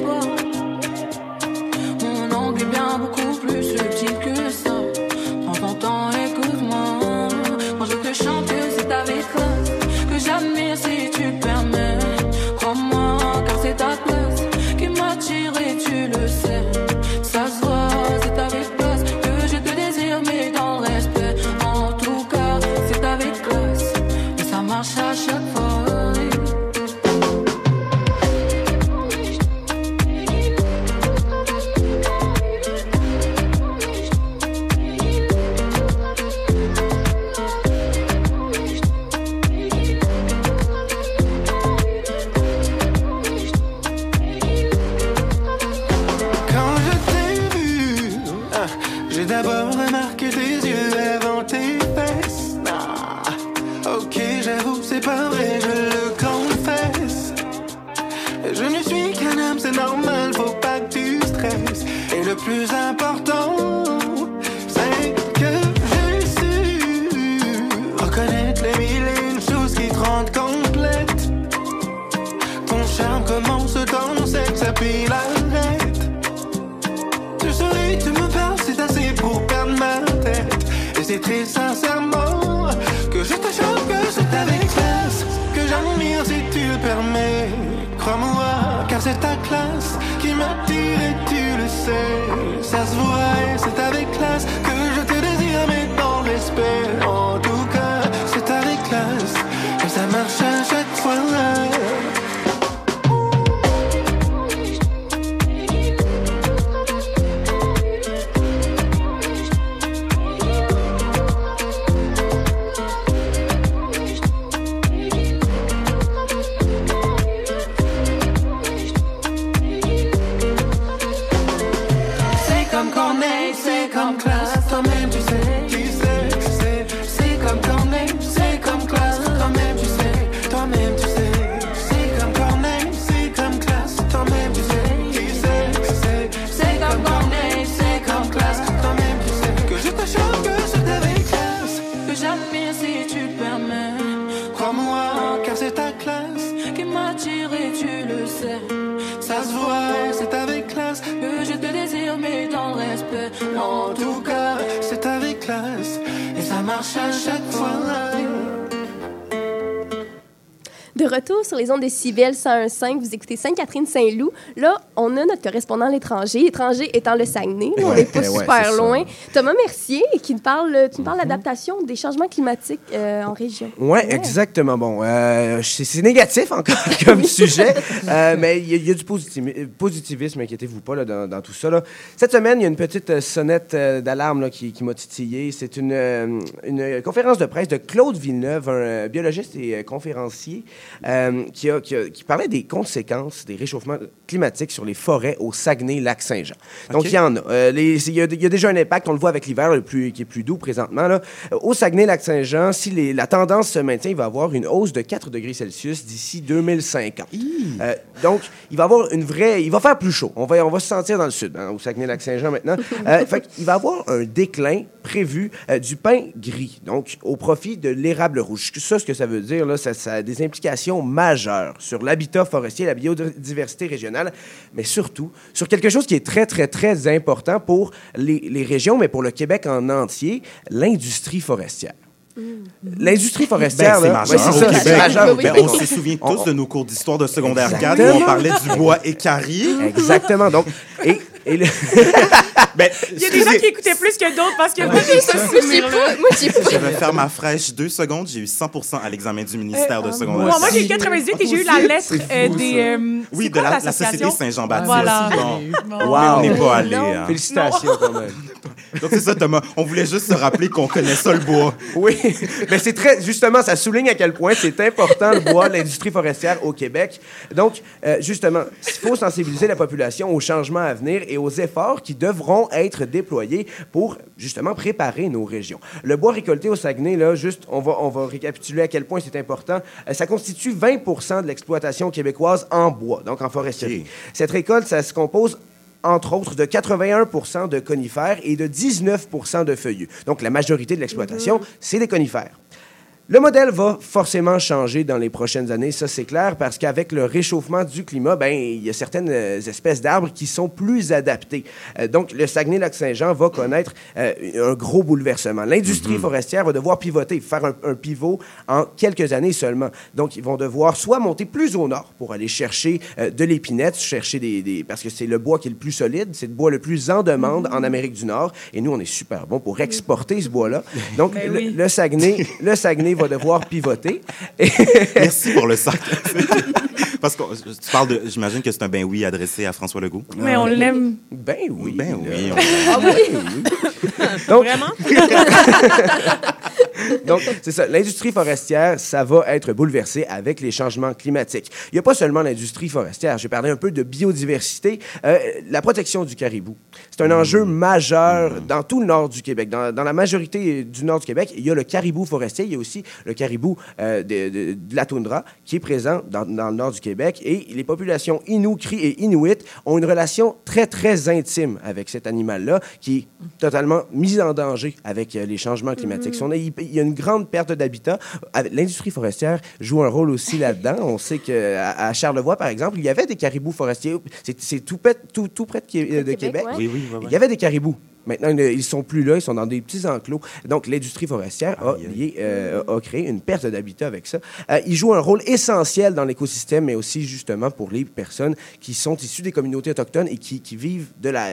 En tout cas, c'est avec classe et ça marche à chaque fois. De retour sur les ondes de Cibel 101.5, vous écoutez Sainte-Catherine-Saint-Loup. Là, on a notre correspondant à l'étranger, l'étranger étant le Saguenay. Là, on n'est pas Ouais, super ça. loin. Thomas Mercier, qui nous parle, tu nous parles d'adaptation des changements climatiques euh, en région. Ouais, exactement. Bon, euh, c'est négatif encore comme sujet, euh, mais il y, a- il y a du positivi- positivisme, inquiétez-vous pas là, dans, dans tout ça. Là. Cette semaine, il y a une petite sonnette d'alarme qui, qui m'a titillé. C'est une, une conférence de presse de Claude Villeneuve, un biologiste et conférencier, euh, qui, a, qui, a- qui parlait des conséquences des réchauffements climatiques sur les forêts au Saguenay-Lac-Saint-Jean. Donc, il y en a. Euh, Il y, a il y a déjà un impact, on le voit avec l'hiver le plus, qui est plus doux présentement. Là. Euh, Au Saguenay-Lac-Saint-Jean, si les- la tendance se maintient, il va y avoir une hausse de 4 degrés Celsius d'ici 2050. Euh, donc, il va avoir une vraie... Il va faire plus chaud. On va, on va se sentir dans le sud, hein, au Saguenay-Lac-Saint-Jean maintenant. Fait qu'il va y avoir un déclin prévu du pain gris, donc au profit de l'érable rouge. Ça, ce que ça veut dire, là, ça, ça a des implications majeures sur l'habitat forestier, la biodiversité régionale, mais surtout sur quelque chose qui est très, très, très important pour les, les régions, mais pour le Québec en entier, l'industrie forestière. L'industrie forestière, Ben, c'est là, majeur ouais, c'est au ça, c'est Québec. majeur au Ben, Québec. on se souvient tous de nos cours d'histoire de secondaire 4 où Exactement. on parlait du bois écari. Exactement. Donc, et, et le- Ben, Il y a des gens qui écoutaient plus que d'autres parce que moi, j'ai ce souvenir-là. Je vais faire ma fraîche deux secondes. J'ai eu 100 à l'examen du ministère de secondaire Bon, moi, j'ai eu 98 et j'ai eu la lettre euh, ça. des. euh, Oui, de quoi la, la? Société Saint-Jean-Baptiste. Voilà. Bon. Bon. Mais on n'est pas Wow. allé. Hein. Félicitations, quand même. Donc, c'est ça, Thomas. On voulait juste se rappeler qu'on connaît ça, le bois. Oui, mais c'est très, justement, ça souligne à quel point c'est important le bois, l'industrie forestière au Québec. Donc, euh, justement, il faut sensibiliser la population aux changements à venir et aux efforts qui devront être déployés pour, justement, préparer nos régions. Le bois récolté au Saguenay, là, juste, on va, on va récapituler à quel point c'est important. Euh, ça constitue 20 de l'exploitation québécoise en bois, donc en foresterie. Cette récolte, ça se compose entre autres, de 81% de conifères et de 19% de feuillus. Donc, la majorité de l'exploitation, c'est des conifères. Le modèle va forcément changer dans les prochaines années, ça c'est clair, parce qu'avec le réchauffement du climat, ben il y a certaines euh, espèces d'arbres qui sont plus adaptées. Euh, donc le Saguenay-Lac-Saint-Jean va connaître euh, un gros bouleversement. L'industrie forestière va devoir pivoter, faire un, un pivot en quelques années seulement. Donc ils vont devoir soit monter plus au nord pour aller chercher euh, de l'épinette, chercher des, des- parce que c'est le bois qui est le plus solide, c'est le bois le plus en demande en Amérique du Nord, et nous on est super bon pour exporter ce bois-là. Donc Ben le, oui. le Saguenay, le Saguenay va devoir pivoter. Et- Merci pour le sac. Parce que tu parles de. J'imagine que c'est un ben oui adressé à François Legault. Mais on l'aime. Ben oui. Ben oui. Ah oui? Donc, Vraiment? Donc, c'est ça. L'industrie forestière, ça va être bouleversé avec les changements climatiques. Il n'y a pas seulement l'industrie forestière. J'ai parlé un peu de biodiversité. Euh, la protection du caribou. C'est un enjeu majeur dans tout le nord du Québec. Dans, dans la majorité du nord du Québec, il y a le caribou forestier. Il y a aussi le caribou euh, de, de- de la toundra qui est présent dans, dans le nord du Québec. Et les populations Innu, Cri et Inuit ont une relation très, très intime avec cet animal-là qui est totalement mis en danger avec euh, les changements climatiques. Si on a- il y a une grande perte d'habitat. L'industrie forestière joue un rôle aussi là-dedans. On sait qu'à à Charlevoix, par exemple, il y avait des caribous forestiers. C'est tout, tout près de, Qué- de Québec, Québec. ouais. Oui, oui, ouais, ouais. Il y avait des caribous. Maintenant, ils ne- sont plus là, ils sont dans des petits enclos. Donc, l'industrie forestière a, lié, euh, a créé une perte d'habitat avec ça. Euh, ils jouent un rôle essentiel dans l'écosystème, mais aussi justement pour les personnes qui sont issues des communautés autochtones et qui, qui vivent de la,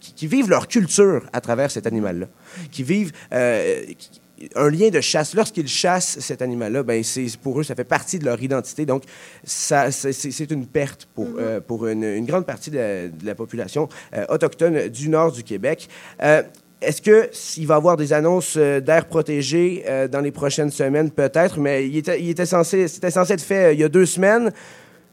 qui, qui vivent leur culture à travers cet animal-là, qui vivent euh, qui- un lien de chasse. Lorsqu'ils chassent cet animal-là, ben c'est pour eux, ça fait partie de leur identité. Donc, ça, c'est une perte pour, euh, pour une, une grande partie de la, de la population euh, autochtone du nord du Québec. Euh, est-ce que s'il va y avoir des annonces d'air protégé dans les prochaines semaines? Peut-être, mais il était, il était censé, c'était censé être fait il y a deux semaines.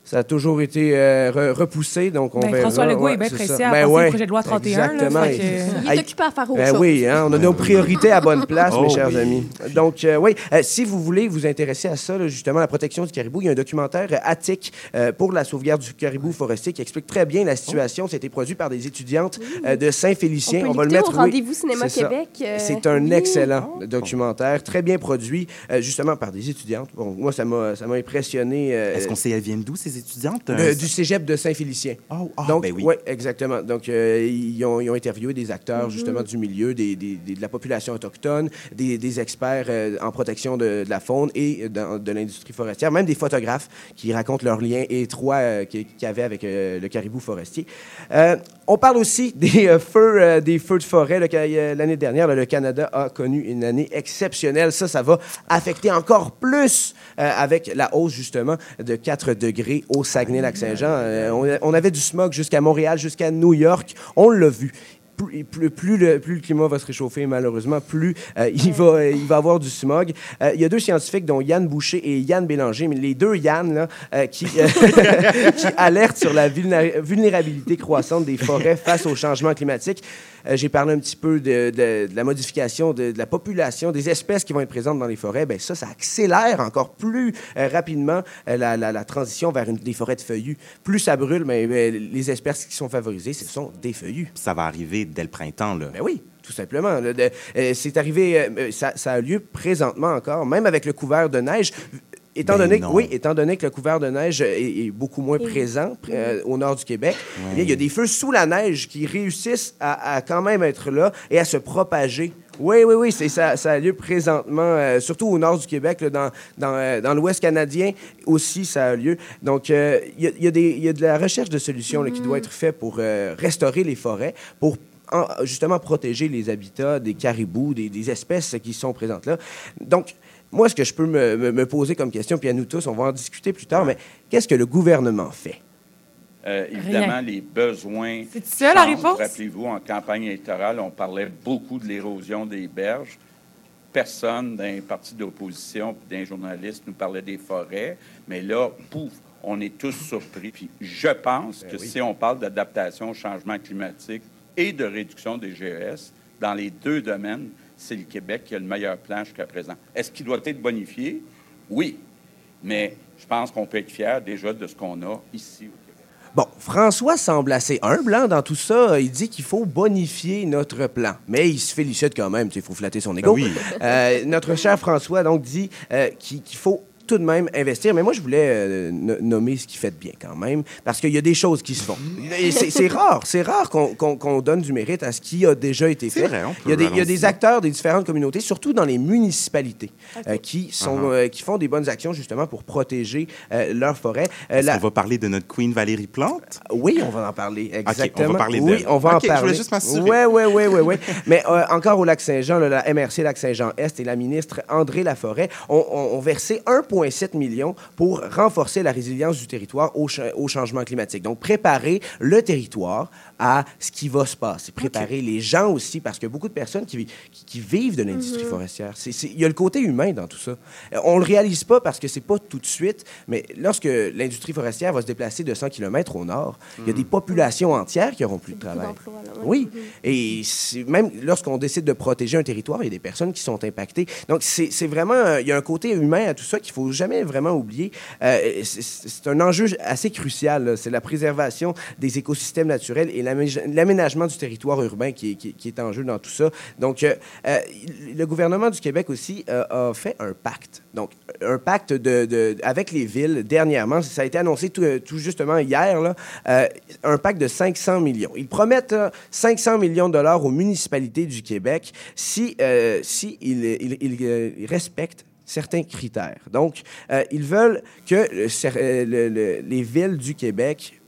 Ça a toujours été euh, re- repoussé, donc on Ben, verra. François Legault Ouais, est bien pressé ça. à Ben ouais, le projet de loi 31. là, Exactement. que- Il est occupé à faire autre Ben chose. oui, hein, on a nos priorités à bonne place, Oh mes chers oui. amis. Donc, euh, oui, euh, si vous voulez vous intéresser à ça, là, justement, la protection du caribou, il y a un documentaire euh, attique euh, pour la sauvegarde du caribou forestier qui explique très bien la situation. C'était produit par des étudiantes euh, de Saint-Félicien. On peut va le mettre. au oui, Rendez-vous Cinéma. Québec, euh, C'est un oui. excellent documentaire, très bien produit, euh, justement par des étudiantes. Bon, moi, ça m'a ça m'a impressionné. euh, Est-ce qu'on sait, elles viennent d'où, ces étudiantes? du cégep de Saint-Félicien. ah, Donc, ben oui. ouais, exactement. Donc, euh, ils, ont, ils ont interviewé des acteurs, Mhm. justement, du milieu, des, des- des- de la population autochtone, des, des experts euh, en protection de, de la faune et dans- de l'industrie forestière, même des photographes qui racontent leurs liens étroits euh, qu'il qu'il y avait avec euh, le caribou forestier. On parle aussi des euh, feux, euh, des feux de forêt. Euh, L'année dernière, le Canada a connu une année exceptionnelle. Ça, ça va affecter encore plus avec la hausse, justement, de 4 degrés au Saguenay-Lac-Saint-Jean. On, on avait du smog jusqu'à Montréal, jusqu'à New York. On l'a vu. Plus, le, plus le climat va se réchauffer, malheureusement, plus euh, il, va, euh, il va avoir du smog. Euh, il y a deux scientifiques, dont Yann Boucher et Yann Bélanger, mais les deux Yann, là, qui, qui alertent sur la vulnéra- vulnérabilité croissante des forêts face au changement climatique. Euh, J'ai parlé un petit peu de, de- de la modification de, de la population, des espèces qui vont être présentes dans les forêts. Ben ça, ça accélère encore plus euh, rapidement euh, la, la- la transition vers une, des forêts de feuillus. Plus ça brûle, mais les espèces qui sont favorisées, ce sont des feuillus. Ça va arriver dès le printemps, là. Ben oui, tout simplement. euh, c'est arrivé, euh, ça, ça a lieu présentement encore, même avec le couvert de neige. Étant Ben donné, que, non. oui, étant donné que le couvert de neige est, est beaucoup moins présent euh, au nord du Québec, eh bien, il y a des feux sous la neige qui réussissent à, à quand même être là et à se propager. Oui, oui, oui, c'est, ça, ça a lieu présentement, euh, surtout au nord du Québec, là, dans, dans, euh, dans l'ouest canadien aussi, ça a lieu. Donc, euh, il y, a- il y a des- il y a de la recherche de solutions là, qui doit être faite pour euh, restaurer les forêts, pour en- justement protéger les habitats des caribous, des, des espèces qui sont présentes là. Donc, moi, ce que je peux me, me- me poser comme question, puis à nous tous, on va en discuter plus tard, mais qu'est-ce que le gouvernement fait? Euh, évidemment, Rien. les besoins. C'est ça, la réponse? Rappelez-vous, en campagne électorale, on parlait beaucoup de l'érosion des berges. Personne dans les partis d'opposition d'un journaliste nous parlait des forêts. Mais là, pouf, on est tous surpris. Puis je pense que si on parle d'adaptation au changement climatique et de réduction des GES, dans les deux domaines, c'est le Québec qui a le meilleur plan jusqu'à présent. Est-ce qu'il doit être bonifié? Oui. Mais je pense qu'on peut être fier déjà de ce qu'on a ici au Québec. Bon, François semble assez humble hein, dans tout ça. Il dit qu'il faut bonifier notre plan. Mais il se félicite quand même, tu sais, il faut flatter son ego. Ben oui. Euh, notre cher François donc dit euh, qu'il faut tout de même investir. Mais moi, je voulais euh, no- nommer ce qui fait de bien quand même, parce qu'il y a des choses qui se font. C'est rare, c'est rare qu'on qu'on- qu'on donne du mérite à ce qui a déjà été C'est fait. vrai, on peut, il, y a des, il y a des acteurs des différentes communautés, surtout dans les municipalités, euh, qui, sont, Uh-huh. euh, qui font des bonnes actions justement pour protéger euh, leurs forêts. Euh, Est-ce la- qu'on va parler de notre Queen Valérie Plante? oui, on va en parler, exactement. on va parler Oui, d'elle. on va en je parler. voulais juste m'assurer. Oui, oui, oui, oui, oui. Mais euh, encore au Lac-Saint-Jean, là, la MRC Lac-Saint-Jean-Est et la ministre André Laforêt ont, ont- ont versé 1,7 million pour renforcer la résilience du territoire au, au changement climatique. Donc, préparer le territoire à ce qui va se passer. Préparer les gens aussi, parce qu'il y a beaucoup de personnes qui, vi- qui, qui vivent de l'industrie Mhm. forestière. Il y a le côté humain dans tout ça. Euh, On le réalise pas parce que c'est pas tout de suite, mais lorsque l'industrie forestière va se déplacer de 100 km au nord, il y a des populations entières qui auront plus de travail. là. Oui, et c'est- même lorsqu'on décide de protéger un territoire, il y a des personnes qui sont impactées. Donc, c'est vraiment, euh, il y a un côté humain à tout ça qu'il faut jamais vraiment oublier. Euh, c'est- un enjeu assez crucial. C'est la préservation des écosystèmes naturels et l'amé- l'aménagement du territoire urbain qui est, en jeu dans tout ça. Donc, euh, euh, le gouvernement du Québec aussi euh, a fait un pacte. Donc, un pacte de, avec les villes dernièrement. Ça a été annoncé tout, justement hier, là, un pacte de 500 millions. Ils promettent euh, 500 millions de dollars aux municipalités du Québec si, si ils, respectent certains critères. Donc, ils veulent que les villes du Québec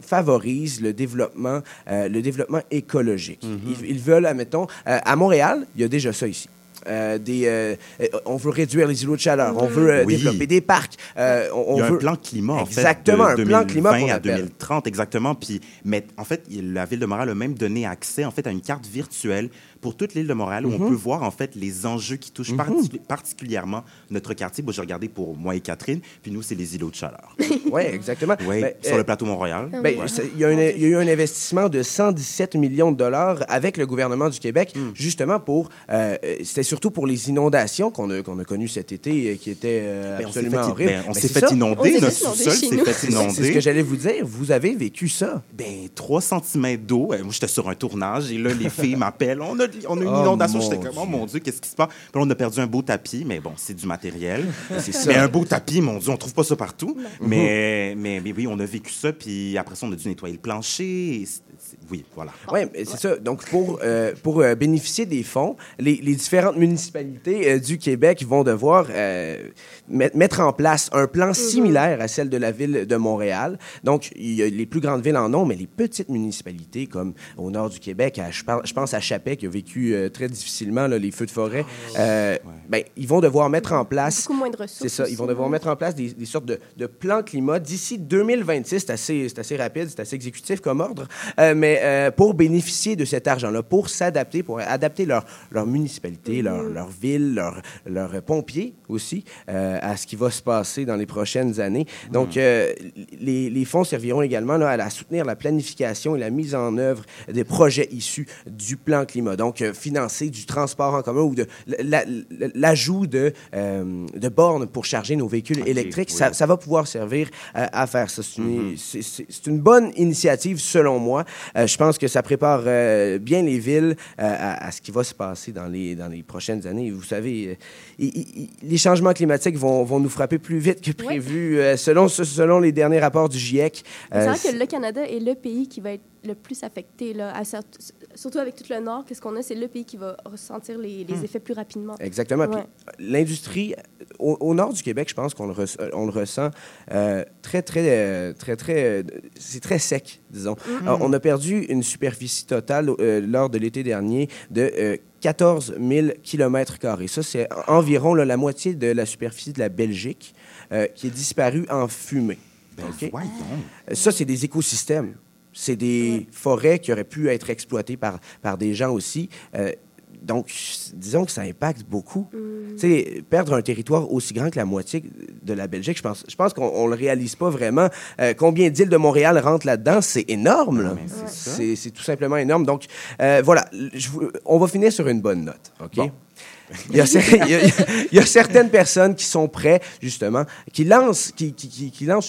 favorisent le développement, euh, le développement écologique. ils, ils veulent, admettons, euh, à Montréal, il y a déjà ça ici. Euh, des, euh, on veut réduire les îlots de chaleur, on veut euh, Oui. développer des parcs. on, on Il y a veut... un plan climat, en fait. Exactement, de un plan climat 2020 qu'on à appelle. 2030, exactement. Puis, mais en fait, la Ville de Montréal a même donné accès, en fait, à une carte virtuelle pour toute l'île de Montréal où on Mhm. peut voir, en fait, les enjeux qui touchent parti- particulièrement notre quartier. Moi, j'ai regardé pour moi et Catherine, puis nous, c'est les îlots de chaleur. Oui, exactement. Ben, sur euh, le plateau Montréal. Ben, Ouais. il, y a y eu un investissement de 117 millions de dollars avec le gouvernement du Québec, Hmm. justement pour. euh, euh, C'était surtout pour les inondations qu'on a, qu'on a connues cet été, euh, qui étaient euh, Ben, absolument horribles. ben, on Ben, s'est fait ça. inonder, notre sous-sol s'est fait inonder. c'est ce que j'allais vous dire. Vous avez vécu ça. Ben, 3 cm d'eau. Moi, j'étais sur un tournage et là, les filles m'appellent. On a, on a une Oh, inondation. J'étais comme, oh mon Dieu, qu'est-ce qui se passe? Puis là, on a perdu un beau tapis, mais bon, c'est du matériel. Mais un beau tapis, mon Dieu, on trouve pas ça partout. Mais, mais, mais oui, on a vécu ça. Puis après ça, on a dû nettoyer le plancher. Oui, voilà. Oui, c'est ça. Donc, pour, euh, pour euh, bénéficier des fonds, les, les différentes municipalités euh, du Québec vont devoir met- mettre en place un plan similaire à celle de la ville de Montréal. Donc, il y a- les plus grandes villes en ont, mais les petites municipalités, comme au nord du Québec, à- je, par- je pense à Chapet, qui a vécu très difficilement là, les feux de forêt, euh, ben, ils vont devoir mettre en place... Beaucoup moins de ressources. C'est ça, ils vont devoir ouais. mettre en place des, des sortes de, de plans climat d'ici 2026. C'est assez, assez rapide, c'est assez exécutif comme ordre, Euh, mais euh, pour bénéficier de cet argent-là, pour s'adapter, pour adapter leur, leur municipalité, leur, leur ville, leurs leur pompiers aussi euh, à ce qui va se passer dans les prochaines années. Donc, euh, les, les fonds serviront également là, à, la- soutenir la planification et la mise en œuvre des projets issus du plan climat. Donc, financer du transport en commun ou de la- la- l'ajout de, de bornes pour charger nos véhicules électriques, oui. ça, ça va pouvoir servir à faire ça. C'est une, c'est- une bonne initiative, selon moi. Euh, je pense que ça prépare euh, bien les villes euh, à, à ce qui va se passer dans les, dans les prochaines années. Vous savez, euh, les changements climatiques vont, vont nous frapper plus vite que prévu, euh, selon, selon les derniers rapports du GIEC. C'est Euh, vrai que le Canada est le pays qui va être le plus affecté, là, à surtout avec tout le Nord. Qu'est-ce qu'on a? C'est le pays qui va ressentir les, les Hmm. effets plus rapidement. Exactement. Ouais. L'industrie, au, au nord du Québec, je pense qu'on le, euh, on le ressent euh, très, très, euh, très, très. c'est très sec, disons. Euh, on a perdu une superficie totale euh, lors de l'été dernier de. euh, 14 000 km. Ça, c'est environ là, la moitié de la superficie de la Belgique euh, qui est disparue en fumée. Euh, Ça, c'est des écosystèmes. C'est des forêts qui auraient pu être exploitées par, par des gens aussi. Euh, donc, disons que ça impacte beaucoup. Tu sais, perdre un territoire aussi grand que la moitié de la Belgique, je pense, je pense qu'on ne le réalise pas vraiment. Euh, combien d'îles de Montréal rentrent là-dedans? C'est énorme. là. C'est c'est tout simplement énorme. Donc, euh, voilà, je on va finir sur une bonne note. OK? Il y, a, certaines personnes qui sont prêtes, justement, qui lancent, qui,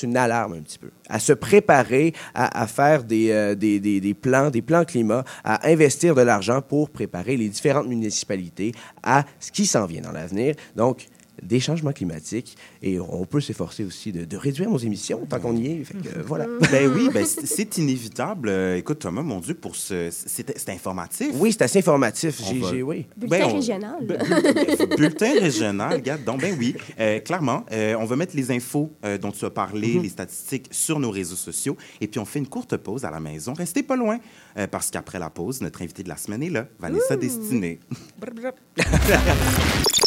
une alarme un petit peu, à se préparer à, faire des, euh, des- des plans, des plans climat, à investir de l'argent pour préparer les différentes municipalités à ce qui s'en vient dans l'avenir. Donc, des changements climatiques et on peut s'efforcer aussi de, de réduire nos émissions tant qu'on y est. Fait que, euh, voilà. Ben oui, ben c'est inévitable. Euh, écoute, Thomas, mon Dieu, pour ce. C'est informatif. Oui, c'est assez informatif. Va- j'ai- oui. Bulletin Ben, on- régional. Bu- bu- bulletin régional, regarde. Donc, ben oui, euh, clairement, euh, on va mettre les infos euh, dont tu as parlé, Mhm. les statistiques sur nos réseaux sociaux. Et puis, on fait une courte pause à la maison. Restez pas loin, euh, parce qu'après la pause, notre invité de la semaine est là, Vanessa Destinée.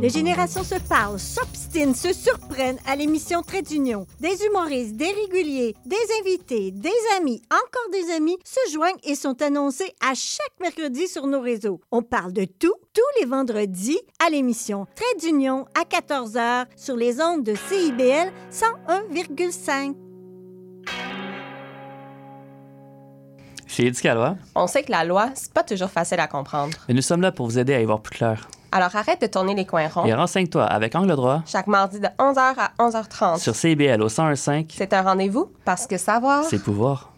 Les générations se parlent, s'obstinent, se surprennent à l'émission Trait d'Union. Des humoristes, des réguliers, des invités, des amis, encore des amis se joignent et sont annoncés à chaque mercredi sur nos réseaux. On parle de tout, tous les vendredis à l'émission Trait d'Union à 14h sur les ondes de CIBL 101,5. Chez On sait que la loi, c'est pas toujours facile à comprendre. mais nous sommes là pour vous aider à y voir plus clair. Alors arrête de tourner les coins ronds. Et renseigne-toi avec Angle droit Chaque mardi de 11h à 11h30. sur CIBL au 1015, C'est un rendez-vous parce que savoir. c'est pouvoir.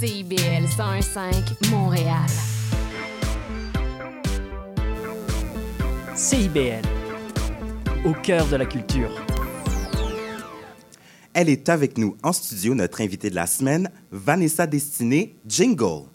CIBL 101.5 Montréal. CIBL, au cœur de la culture. Elle est avec nous en studio, notre invitée de la semaine, Vanessa Destinée, Jingle.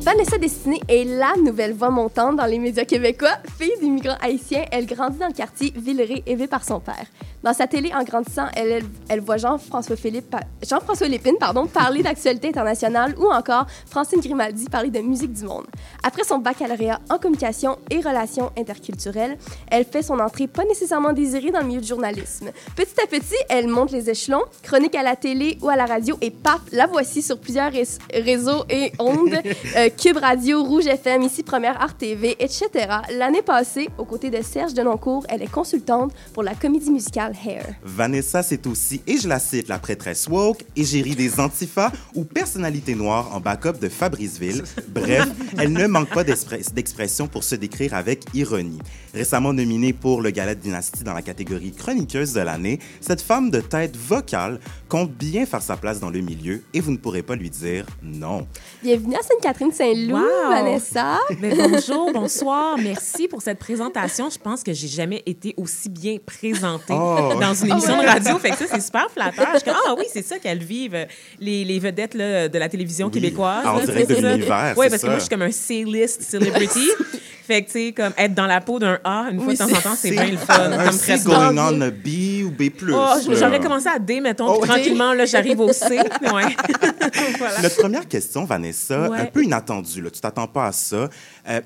Vanessa Destinée est la nouvelle voix montante dans les médias québécois. Fille d'immigrants haïtiens, elle grandit dans le quartier Villeray, élevée par son père. Dans sa télé, en grandissant, elle, elle, elle voit Jean-François Philippe, Jean-François Lépine, pardon, parler d'actualité internationale ou encore Francine Grimaldi parler de musique du monde. Après son baccalauréat en communication et relations interculturelles, elle fait son entrée pas nécessairement désirée dans le milieu du journalisme. Petit à petit, elle monte les échelons, chronique à la télé ou à la radio et paf, la voici sur plusieurs rés- réseaux et ondes, euh, Cube Radio, Rouge FM, ici Première Art TV, etc. L'année passée, aux côtés de Serge Denoncourt, elle est consultante pour la comédie musicale Hair. Vanessa, c'est aussi, et je la cite, la prêtresse woke, égérie des antifas ou personnalité noire en backup de Fabriceville. Bref, elle ne manque pas d'express- d'expression pour se décrire avec ironie. Récemment nominée pour le Gala de Dynastie dans la catégorie chroniqueuse de l'année, cette femme de tête vocale compte bien faire sa place dans le milieu et vous ne pourrez pas lui dire non. Bienvenue à Sainte-Catherine-Saint-Loup, Wow! Vanessa. Bonjour, bonsoir. Merci pour cette présentation. Je pense que j'ai jamais été aussi bien présentée Oh. dans une émission Oh. de radio. Fait que ça, c'est super flatteur. Je suis comme, ah oui, c'est ça qu'elles vivent, les, les vedettes là, de la télévision québécoise. En là, direct c'est de l'univers, Oui, parce que moi, je suis comme un C-list celebrity. fait que, tu sais, comme être dans la peau d'un A une fois Oui, de temps en temps, c'est bien le fun. Un comme C going on a B ou B+. Oh. J'aurais commencé à D, mettons, Oh, puis tranquillement, là, j'arrive au C. Ouais. voilà. Notre première question, Vanessa, Ouais. un peu inattendue, là, tu t'attends pas à ça. Euh,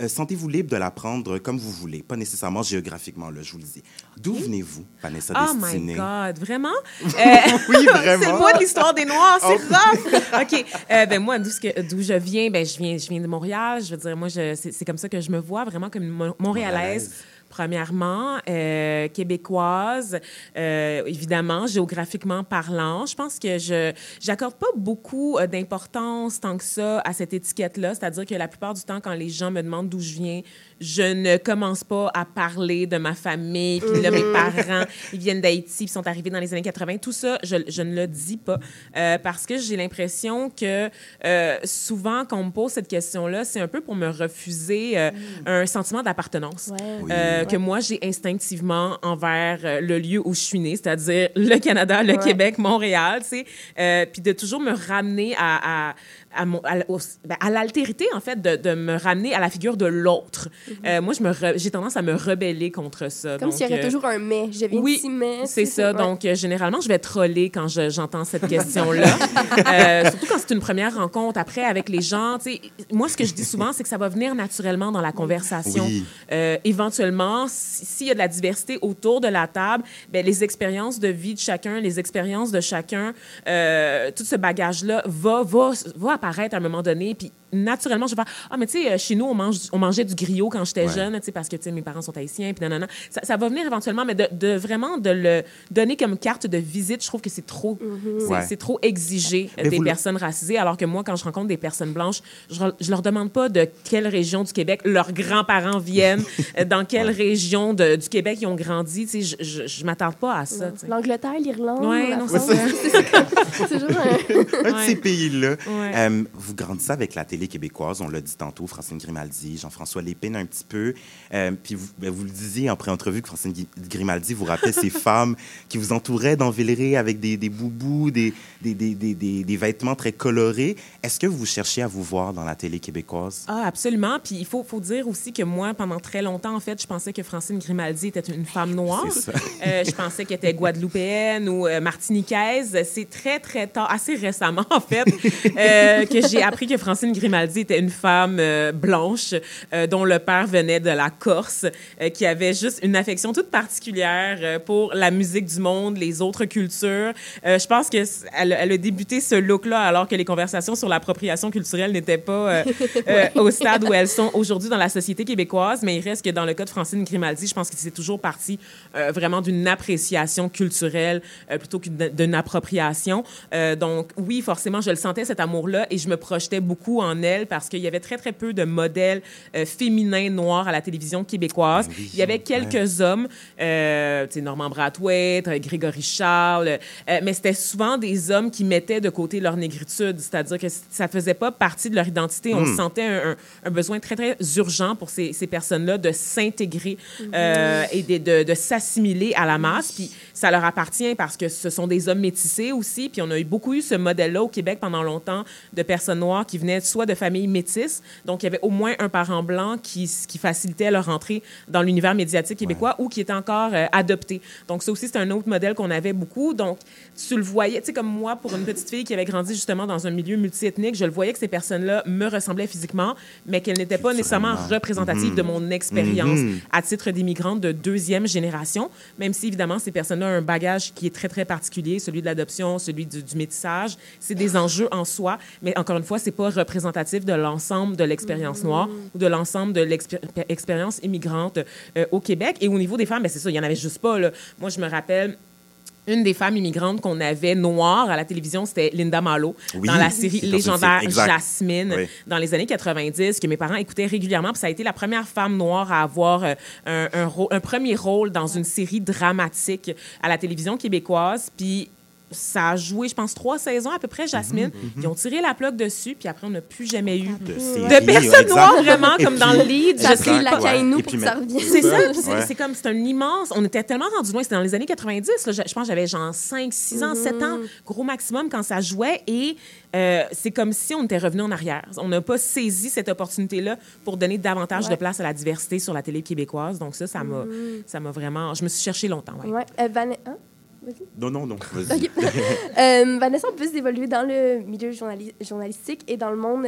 euh, Sentez-vous libre de la prendre comme vous voulez, pas nécessairement géographiquement, là, je vous le dis. D'où venez-vous, Vanessa Oh my Destinée? God, vraiment? Oui, c'est vraiment. le mois de l'histoire des Noirs, c'est Oh. rough! OK. Euh, ben moi, d'où je viens, ben je viens, je viens de Montréal. Je veux dire, moi, c'est c'est comme ça que je me vois, vraiment comme une Mo- Montréalaise. Montréalaise. Premièrement, euh, québécoise, euh, évidemment, géographiquement parlant. Je pense que je j'accorde pas beaucoup euh, d'importance tant que ça à cette étiquette-là. C'est-à-dire que la plupart du temps, quand les gens me demandent d'où je viens, je ne commence pas à parler de ma famille. Puis là, mes Mhm. parents, ils viennent d'Haïti, puis sont arrivés dans les années 80. Tout ça, je, je ne le dis pas euh, parce que j'ai l'impression que euh, souvent, quand on me pose cette question-là, c'est un peu pour me refuser euh, un sentiment d'appartenance Oui. euh, que moi, j'ai instinctivement envers euh, le lieu où je suis née, c'est-à-dire le Canada, le Ouais. Québec, Montréal, tu sais. Euh, puis de toujours me ramener à, à, à, mon- à l- au- ben, à l'altérité, en fait, de, de me ramener à la figure de l'autre. Euh, moi, je me re- j'ai tendance à me rebeller contre ça. Comme Donc, s'il y aurait euh, toujours un mais. Je viens oui, mais. c'est ça. ouais. Donc, euh, généralement, je vais troller quand je- j'entends cette question-là. Euh, surtout quand c'est une première rencontre. Après, avec les gens, tu sais, moi, ce que je dis souvent, c'est que ça va venir naturellement dans la conversation. Oui. Euh, éventuellement, si- s'il y a de la diversité autour de la table, ben, les expériences de vie de chacun, les expériences de chacun, euh, tout ce bagage-là va, va, va apparaître à un moment donné. Puis, naturellement, je vais faire Ah, mais tu sais, euh, chez nous, on, mange, on mangeait du griot quand j'étais Ouais. jeune, tu sais, parce que tu sais, mes parents sont haïtiens, puis nanana. Ça, ça va venir éventuellement, mais de, de vraiment de le donner comme carte de visite, je trouve que c'est trop, c'est- Ouais. c'est trop exigé Mais des vous le- personnes racisées, alors que moi, quand je rencontre des personnes blanches, je, je leur demande pas de quelle région du Québec leurs grands-parents viennent, euh, dans quelle région de- du Québec ils ont grandi, tu sais, je, je, je m'attarde pas à ça. L'Angleterre, l'Irlande, Ouais, la non, France. c'est ça. C'est toujours un... un de ces pays-là. Ouais. Euh, vous grandissez avec la télé québécoise, on l'a dit tantôt, Francine Grimaldi, Jean-François Lépine un petit peu. Euh, puis vous, ben, vous le disiez en pré-entrevue que Francine Grimaldi vous rappelait ces femmes qui vous entouraient dans Villeray avec des, des boubous, des, vêtements très colorés. Est-ce que vous cherchiez à vous voir dans la télé québécoise? Ah, absolument. Puis il faut, faut dire aussi que moi, pendant très longtemps, en fait, je pensais que Francine Grimaldi était une femme noire. Euh, je pensais qu'elle était guadeloupéenne ou euh, martiniquaise. C'est très, très tard, assez récemment, en fait, que j'ai appris que Francine Grimaldi était une femme euh, blanche euh, dont le père venait de la Corse, euh, qui avait juste une affection toute particulière pour la musique du monde, les autres cultures. Je pense qu'elle elle a débuté ce look-là alors que les conversations sur l'appropriation culturelle n'étaient pas au stade où elles sont aujourd'hui dans la société québécoise, mais il reste que dans le cas de Francine Grimaldi, je pense que c'est toujours parti vraiment d'une appréciation culturelle plutôt que d'une appropriation. Donc oui, forcément, je le sentais cet amour-là et je me projetais beaucoup en elle parce qu'il y avait très très peu de modèles euh, féminins noirs à la télévision québécoise. il y avait quelques hommes, euh, tu sais, Normand Brathwaite, euh, Grégory Charles, euh, mais c'était souvent des hommes qui mettaient de côté leur négritude, c'est-à-dire que ça faisait pas partie de leur identité. On Hmm. sentait un, un- un besoin très, très urgent pour ces, ces personnes-là de s'intégrer euh, et de, de- de s'assimiler à la masse. Puis ça leur appartient parce que ce sont des hommes métissés aussi. Puis on a eu beaucoup eu ce modèle-là au Québec pendant longtemps de personnes noires qui venaient soit de familles métisses, donc il y avait au moins un parent blanc qui, qui facilitait leur entrée dans l'univers médiatique québécois ou qui était encore euh, adopté. Donc ça aussi, c'est un autre modèle qu'on avait beaucoup. Donc tu le voyais, tu sais, comme moi, pour une petite fille qui avait grandi justement dans un milieu multiethnique, je le voyais que ces personnes-là me ressemblaient physiquement, mais qu'elles n'étaient pas nécessairement représentatives de mon expérience Mhm. à titre d'immigrante de deuxième génération, même si évidemment ces personnes-là un bagage qui est très très particulier, celui de l'adoption, celui du, métissage. C'est des enjeux en soi, mais encore une fois, c'est pas représentatif de l'ensemble de l'expérience noire ou de l'ensemble de l'expérience immigrante euh, au Québec. Et au niveau des femmes, ben, c'est ça, il y en avait juste pas. Moi, je me rappelle. Une des femmes immigrantes qu'on avait noire à la télévision, c'était Linda Malo, Oui. dans la série légendaire. Jasmine, Oui. dans les années 90, que mes parents écoutaient régulièrement. Puis ça a été la première femme noire à avoir euh, un, un premier rôle dans une série dramatique à la télévision québécoise. Puis ça a joué, je pense, trois saisons à peu près, Jasmine. Ils ont tiré la plaque dessus, puis après, on n'a plus jamais eu de, séries, personnes noires, vraiment, comme dans le lead. Je pris la nous Et pour que ça revienne. C'est ça, c'est Ouais. c'est comme, c'est un immense. On était tellement rendus loin, c'était dans les années 90. là. je, je pense j'avais genre 5, 6 ans, 7 ans, gros maximum, quand ça jouait. Et euh, c'est comme si on était revenu en arrière. On n'a pas saisi cette opportunité-là pour donner davantage Ouais. de place à la diversité sur la télé québécoise. Donc ça, ça m'a Mhm. ça m'a vraiment... Je me suis cherchée longtemps, ouais. Ouais. Euh, hein? Non, non, non. Vas-y. Ok. Euh, Vanessa, on peut évoluer dans le milieu journali- journalistique et dans le monde.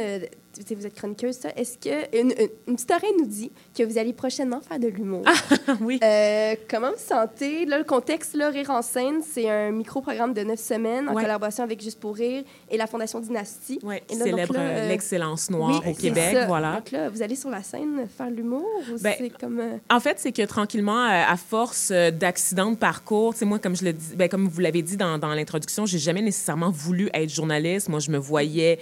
Vous êtes chroniqueuse, ça? Est-ce que une, une, une petite oreille nous dit que vous allez prochainement faire de l'humour? oui. Euh, comment vous sentez? Là, le contexte, là, Rire en scène, c'est un micro-programme de neuf semaines en Ouais. collaboration avec Juste pour rire et la Fondation Dynastie. Qui là, célèbre euh, euh, l'excellence noire oui, au c'est Québec, ça. voilà. Donc là, vous allez sur la scène faire de l'humour ou Ben, c'est comme... euh, En fait, c'est que tranquillement, à force d'accidents de parcours, tu sais, moi, comme je le dis, ben, comme vous l'avez dit dans, dans l'introduction, j'ai jamais nécessairement voulu être journaliste. Moi, je me voyais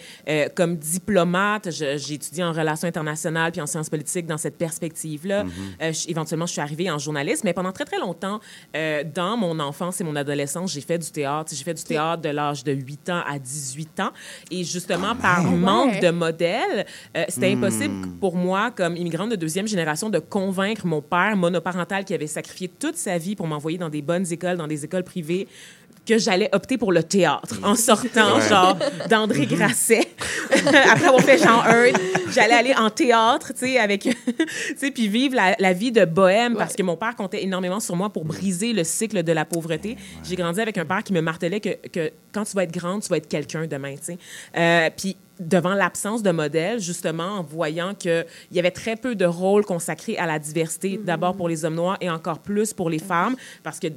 comme diplomate. J'ai étudié en relations internationales puis en sciences politiques dans cette perspective-là. Euh, je- éventuellement, je suis arrivée en journalisme, mais pendant très, très longtemps, euh, dans mon enfance et mon adolescence, j'ai fait du théâtre. J'ai fait du théâtre de l'âge de 8 ans à 18 ans. Et justement, par même. manque de modèle, euh, c'était Hmm. impossible pour moi, comme immigrante de deuxième génération, de convaincre mon père monoparental qui avait sacrifié toute sa vie pour m'envoyer dans des bonnes écoles, dans des écoles privées, que j'allais opter pour le théâtre en sortant, Ouais. genre, d'André Grasset. Après avoir fait Jean Heard, j'allais aller en théâtre, tu sais, avec, tu sais, puis vivre la, la vie de bohème parce que mon père comptait énormément sur moi pour briser le cycle de la pauvreté. J'ai grandi avec un père qui me martelait que, que quand tu vas être grande, tu vas être quelqu'un demain, tu sais. Euh, puis devant l'absence de modèle, justement, en voyant qu'il y avait très peu de rôles consacrés à la diversité, d'abord pour les hommes noirs et encore plus pour les femmes, parce que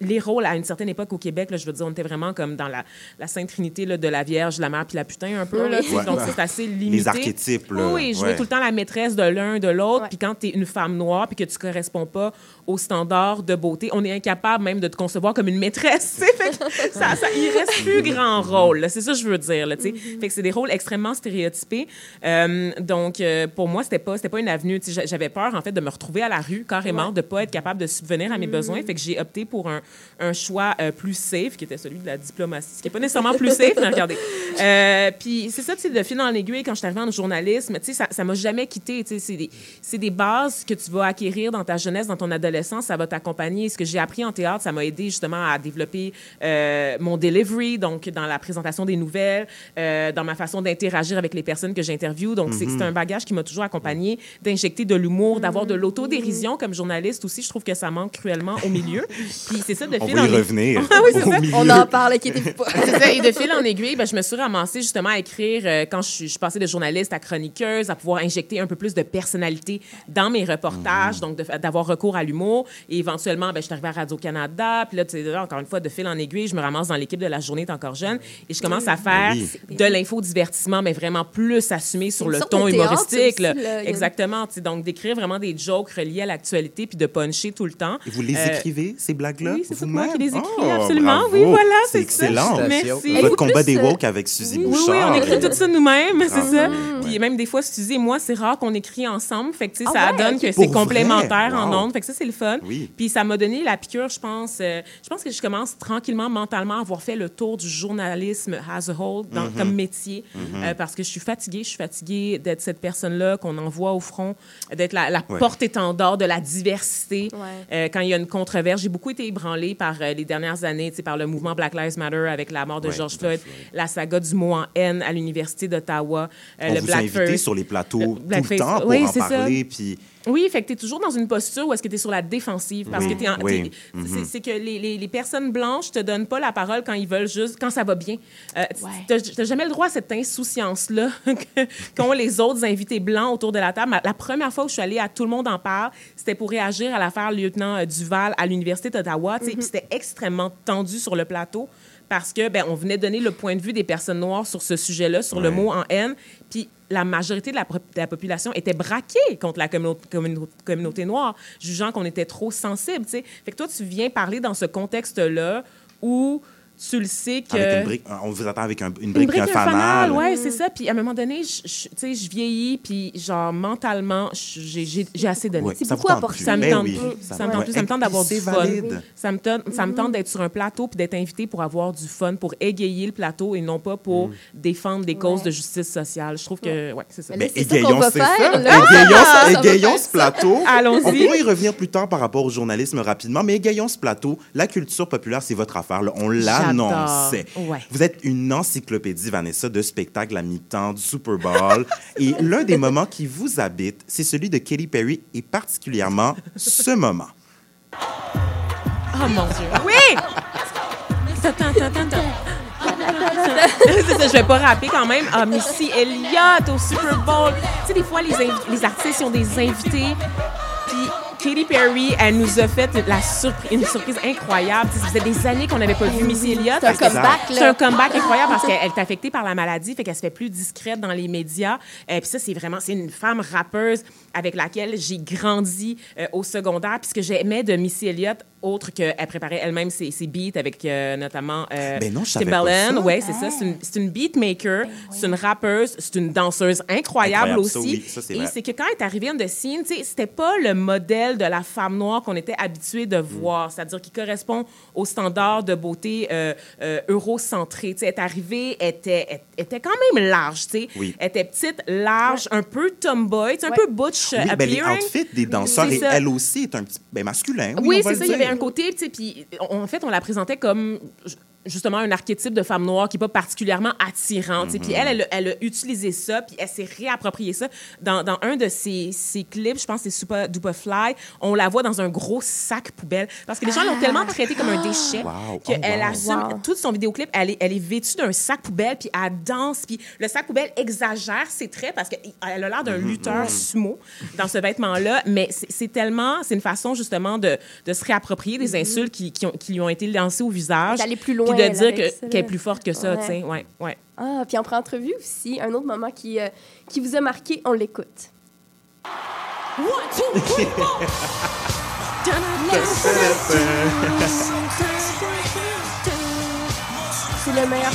les rôles à une certaine époque au Québec, là, je veux dire, on était vraiment comme dans la, la Sainte Trinité là, de la Vierge, la Mère puis la putain un peu. Là. Ouais. donc c'est assez limité. Les archétypes, là. Oui, je Ouais. veux tout le temps la maîtresse de l'un, de l'autre. Puis quand tu es une femme noire puis que tu corresponds pas aux standards de beauté, on est incapable même de te concevoir comme une maîtresse. ça, ça, il reste plus grand rôle. là. C'est ça que je veux dire. Là. Mm-hmm. Fait que c'est des rôles extrêmement stéréotypés. Euh, donc, euh, pour moi, c'était pas, c'était pas une avenue. J'avais peur, en fait, de me retrouver à la rue, carrément, de pas être capable de subvenir à mes besoins. Fait que j'ai opté pour un, un choix euh, plus safe, qui était celui de la diplomatie, ce qui est pas nécessairement plus safe, mais regardez. Euh, puis c'est ça, tu sais, de fil en aiguille, quand je suis arrivée en journalisme, tu sais, ça, ça m'a jamais quitté. Tu sais, c'est des, des bases que tu vas acquérir dans ta jeunesse, dans ton adolescence, ça va t'accompagner. Ce que j'ai appris en théâtre, ça m'a aidé justement à développer euh, mon delivery, donc dans la présentation des nouvelles, dans ma façon d'interagir avec les personnes que j'interviewe. Donc, c'est Mhm. c'est un bagage qui m'a toujours accompagné, d'injecter de l'humour, d'avoir de l'autodérision comme journaliste aussi. Je trouve que ça manque cruellement au milieu. Puis c'est ça, de On fil va en y aiguille- revenir. Ah oui, c'est Au ça. milieu. On en parle, inquiétez-vous pas. C'est ça. Et de fil en aiguille, ben, je me suis ramassée justement à écrire euh, quand je, suis- je suis passée de journaliste à chroniqueuse, à pouvoir injecter un peu plus de personnalité dans mes reportages, donc de- d'avoir recours à l'humour. Et éventuellement, ben, je suis arrivée à Radio-Canada. Puis là, tu sais, là, encore une fois, de fil en aiguille, je me ramasse dans l'équipe de la journée est encore jeune. Et je commence à faire Oui. de l'infodivertissement, mais vraiment plus assumé sur Une le sorte ton de théâtre, humoristique. ça là. aussi, là. Il y a- Exactement. tu sais, Donc, d'écrire vraiment des jokes reliés à l'actualité puis de puncher tout le temps. Et vous les Euh, écrivez, ces blagues-là? Oui, c'est vous-même? moi qui les écris, Oh, absolument. bravo. Oui, voilà, c'est ça. excellent. Merci. Votre combat plus, des euh, woke avec Suzy oui, Bouchard. oui, on écrit tout ça nous-mêmes, c'est Bravo. ça. Puis même des fois, Suzy et moi, c'est rare qu'on écrit ensemble. Fait que, tu sais, Ah ça ouais, donne que c'est complémentaire en ondes. Fait que ça, c'est le fun. Oui. Puis ça m'a donné la piqûre, je pense. euh, je pense que je commence tranquillement, mentalement, à avoir fait le tour du journalisme as a whole dans- Mhm. comme métier. Euh, parce que je suis fatiguée. Je suis fatiguée d'être cette personne-là qu'on envoie au front, d'être la, la Ouais. porte-étendard de la diversité. Euh, quand il y a une controverse, j'ai beaucoup été ébranlée par euh, les dernières années, par le mouvement Black Lives Matter avec la mort de Ouais, George Floyd, la saga du mot en haine à l'Université d'Ottawa, euh, On le vous a invité blackface. sur les plateaux Le tout le temps pour Oui, en parler. Puis Oui, fait que tu es toujours dans une posture où est-ce que tu es sur la défensive parce Oui, que t'es en- oui. Mhm. c'est- c'est que les, les- les personnes blanches te donnent pas la parole quand ils veulent juste quand ça va bien. Euh, Tu n'as jamais le droit à cette insouciance-là que- qu'ont les autres invités blancs autour de la table. La première fois où je suis allée à Tout le monde en parle, c'était pour réagir à l'affaire lieutenant euh, Duval à l'Université d'Ottawa. tu Puis c'était extrêmement tendu sur le plateau parce que ben, on venait donner le point de vue des personnes noires sur ce sujet-là, sur le mot en haine. Puis la majorité de la, pro- de la population était braquée contre la communauté, noire, jugeant qu'on était trop sensible. tu sais. Fait que toi, tu viens parler dans ce contexte-là où tu le sais que... avec une brique, on vous attend avec un- une Une brique, brique, un un fanal. fanal, ouais, c'est ça. Puis à un moment donné, je, je- tu sais, je vieillis, puis genre mentalement, j'ai assez donné. Ouais, C'est beaucoup apporté. plus. Ça me Ben tente oui, plus. ça me tente plus. Ça me tente d'avoir du fun. Ça me tente, ça me tente d'être sur un plateau puis d'être invité pour avoir du fun, pour égayer le plateau et non pas pour défendre des causes de justice sociale. Je trouve que, ouais, c'est ça. Mais qu'on égayons, c'est ça. ce plateau. Allons-y. On pourrait y revenir plus tard par rapport au journalisme rapidement, mais égayons ce plateau. La culture populaire, c'est votre affaire. là. On l'annonçait. Ouais. Vous êtes une encyclopédie, Vanessa, de spectacles à mi-temps, du Super Bowl. et l'un des moments qui vous habite, c'est celui de Katy Perry et particulièrement ce moment. Oh mon Dieu. Oui! Attends, attends, attends, ça, je vais pas rapper quand même. Ah, Missy Elliott au Super Bowl. Tu sais, des fois, les, les artistes ils ont des invités. Puis Katy Perry, elle nous a fait la une surprise incroyable. Ça faisait des années qu'on n'avait pas vu Missy Elliott. C'est un comeback. C'est un comeback incroyable parce qu'elle est affectée par la maladie, fait qu'elle se fait plus discrète dans les médias. Et puis ça, c'est vraiment, c'est une femme rappeuse avec laquelle j'ai grandi euh, au secondaire. Puis ce que j'aimais de Missy Elliott, autre qu'elle préparait elle-même ses, ses beats avec euh, notamment euh, Ben non, Timbaland. Ouais, c'est ça. C'est une, beatmaker, c'est une rappeuse, c'est une danseuse incroyable, Incroyable, aussi. ça, oui, ça, c'est Et vrai. c'est que quand elle est arrivée on the scene, c'était pas le modèle de la femme noire qu'on était habitué Mm. de voir, c'est-à-dire qui correspond aux standards de beauté euh, euh, sais, elle est arrivée, elle était, elle était quand même large, tu sais. Oui. Elle était petite, large, un peu tomboy, tu sais, un peu butch Oui, ben, les outfits des danseurs, et elle aussi est un petit ben, masculin. Oui, Oui, c'est ça. Il y avait un côté, tu sais, puis en fait, on la présentait comme justement un archétype de femme noire qui n'est pas particulièrement attirante. sais. Puis elle, elle, a- elle a utilisé ça, puis elle s'est réapproprié ça. Dans, dans un de ses, ses clips, je pense que c'est Super Duper Fly, on la voit dans un gros sac poubelle. Parce que les gens l'ont tellement traité comme un déchet Wow. qu'elle Oh, wow. assume Wow. tout son vidéoclip, elle est, elle est vêtue d'un sac poubelle, puis elle danse, puis le sac poubelle exagère ses traits parce qu'elle a l'air d'un lutteur sumo dans ce vêtement-là, mais c'est tellement, c'est une façon justement de, de se réapproprier des insultes qui, qui, ont- qui lui ont été lancées au visage. D'aller plus loin, De elle, dire qu'elle est plus forte que ça, Ouais. tu sais. Ouais, ouais. Ah, puis en pré-entrevue aussi, un autre moment qui, euh, qui vous a marqué, on l'écoute. C'est le meilleur.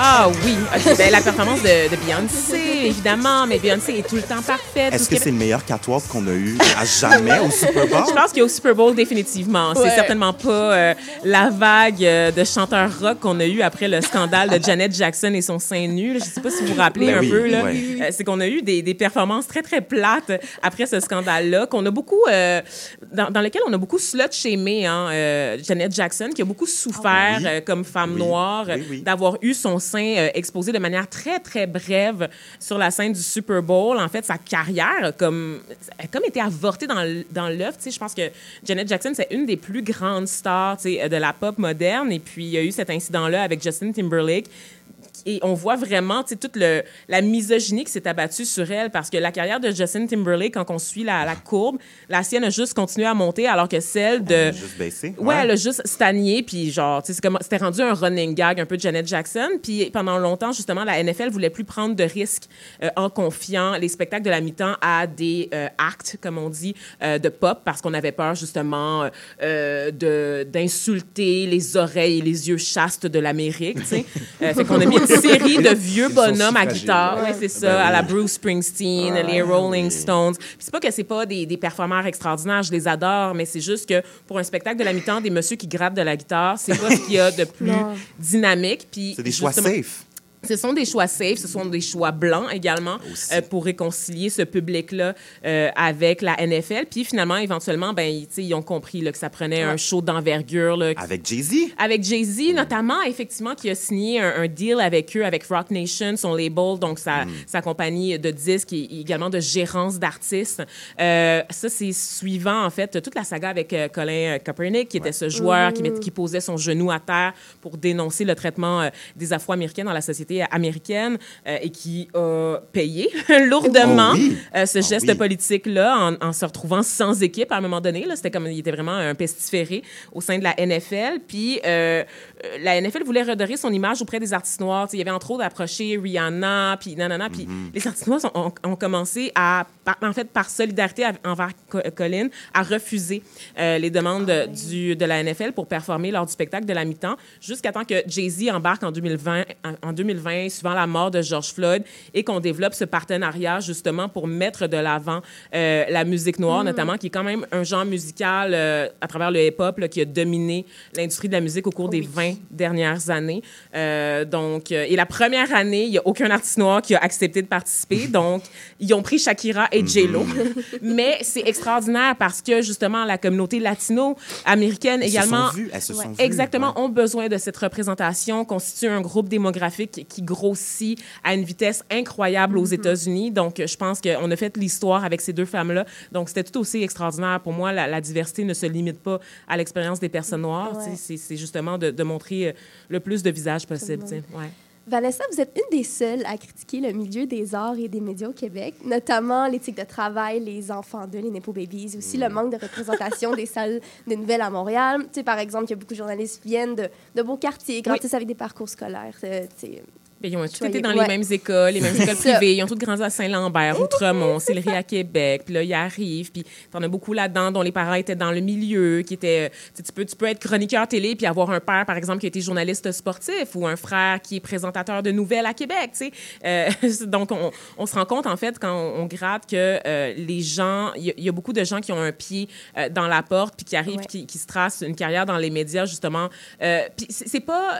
Ah oui, ben, la performance de, de Beyoncé, évidemment, mais Beyoncé est tout le temps parfaite. Est-ce que ce c'est le meilleur catwalk qu'on a eu à jamais au Super Bowl? Je pense qu'au Super Bowl, définitivement. Ouais. C'est certainement pas euh, la vague euh, de chanteurs rock qu'on a eu après le scandale de Janet Jackson et son sein nu. là. Je sais pas si vous vous rappelez Oui, un oui, peu. là. oui. Euh, c'est qu'on a eu des, des performances très, très plates après ce scandale-là, qu'on a beaucoup... euh, dans, dans lequel on a beaucoup slut-shamé hein, euh, Janet Jackson, qui a beaucoup souffert Oui. euh, comme femme Oui. noire Oui, oui. d'avoir eu son euh, exposé de manière très, très brève sur la scène du Super Bowl. En fait, sa carrière comme, a comme été avortée dans, dans sais, Je pense que Janet Jackson, c'est une des plus grandes stars de la pop moderne. Et puis, il y a eu cet incident-là avec Justin Timberlake. Et on voit vraiment toute le, la misogynie qui s'est abattue sur elle parce que la carrière de Justin Timberlake, quand on suit la, la courbe, la sienne a juste continué à monter alors que celle de... Juste baissé. Ouais, elle a juste stagné, puis genre, c'était rendu un running gag un peu de Janet Jackson. Puis pendant longtemps, justement, la NFL voulait plus prendre de risques euh, en confiant les spectacles de la mi-temps à des euh, actes, comme on dit, euh, de pop, parce qu'on avait peur, justement, d'insulter les oreilles et les yeux chastes de l'Amérique, fait qu'on a mis une série de vieux bonhommes à guitare, Ouais. c'est ça, Ben à la. Bruce Springsteen, les Rolling Stones. Puis c'est pas que c'est pas des, des performeurs extraordinaires, je les adore, mais c'est juste que pour un spectacle de la mi-temps, des messieurs qui grattent de la guitare, c'est pas ce qu'il y a de plus dynamique. Puis C'est des choix safe. Ce sont des choix safe, ce sont des choix blancs également euh, pour réconcilier ce public-là euh, avec la NFL. Puis finalement, éventuellement, ben, ils, ont compris là, que ça prenait un show d'envergure. là, Avec Jay-Z? avec Jay-Z, notamment, effectivement, qui a signé un, un deal avec eux, avec Rock Nation, son label, donc sa, sa compagnie de disques et également de gérance d'artistes. Euh, ça, c'est suivant, en fait, toute la saga avec euh, Colin Kaepernick, qui était ce joueur qui, met- qui posait son genou à terre pour dénoncer le traitement euh, des Afro-Américains dans la société américaine euh, et qui a payé lourdement Oh oui. euh, ce Ah geste oui. politique-là en, en se retrouvant sans équipe à un moment donné. C'était comme, il était vraiment un pestiféré au sein de la NFL. Puis euh, la NFL voulait redorer son image auprès des artistes noirs. Il y avait entre autres approché Rihanna, puis nanana. Puis Mm-hmm. les artistes noirs ont, ont- ont commencé à, par- en fait, par solidarité envers Co- Colin, à refuser euh, les demandes Ah de, du, de la NFL pour performer lors du spectacle de la mi-temps, jusqu'à temps que Jay-Z embarque en 2020, en, en 2020, suivant la mort de George Floyd, et qu'on développe ce partenariat justement pour mettre de l'avant euh, la musique noire, notamment, qui est quand même un genre musical euh, à travers le hip-hop qui a dominé l'industrie de la musique au cours des 20 dernières années. Euh, donc, euh, et la première année, il n'y a aucun artiste noir qui a accepté de participer. Donc, ils ont pris Shakira et J-Lo. Mais c'est extraordinaire parce que, justement, la communauté latino-américaine Elles se également... sont vues, elles se sont vues, Exactement, ouais. ont besoin de cette représentation, constitue un groupe démographique qui grossit à une vitesse incroyable aux États-Unis. Donc, je pense qu'on a fait l'histoire avec ces deux femmes-là. Donc, c'était tout aussi extraordinaire. Pour moi, la, la diversité ne se limite pas à l'expérience des personnes noires. Ouais. C'est justement de, de montrer euh, le plus de visages possible. Ouais. Vanessa, vous êtes une des seules à critiquer le milieu des arts et des médias au Québec, notamment l'éthique de travail, les enfants d'eux, les Nepo Babies, aussi le manque de représentation des salles de nouvelles à Montréal. Tu sais, par exemple, il y a beaucoup de journalistes qui viennent de, de beaux quartiers, grandissent avec des parcours scolaires. Euh, Ben, ils ont tous été dans ouais. les mêmes écoles, les mêmes écoles privées. Ils ont tous grandi à Saint-Lambert, Outremont, Sillery à Québec. Puis là, ils arrivent. Puis t'en as beaucoup là-dedans dont les parents étaient dans le milieu, qui étaient... tu sais, Tu peux, tu peux être chroniqueur télé puis avoir un père, par exemple, qui a été journaliste sportif ou un frère qui est présentateur de nouvelles à Québec, tu sais. Euh, donc, on, on se rend compte, en fait, quand on, on gratte que euh, les gens... Il y, a- il y a beaucoup de gens qui ont un pied euh, dans la porte puis qui arrivent, Ouais. qui, qui se tracent une carrière dans les médias, justement. Euh, puis c'est pas...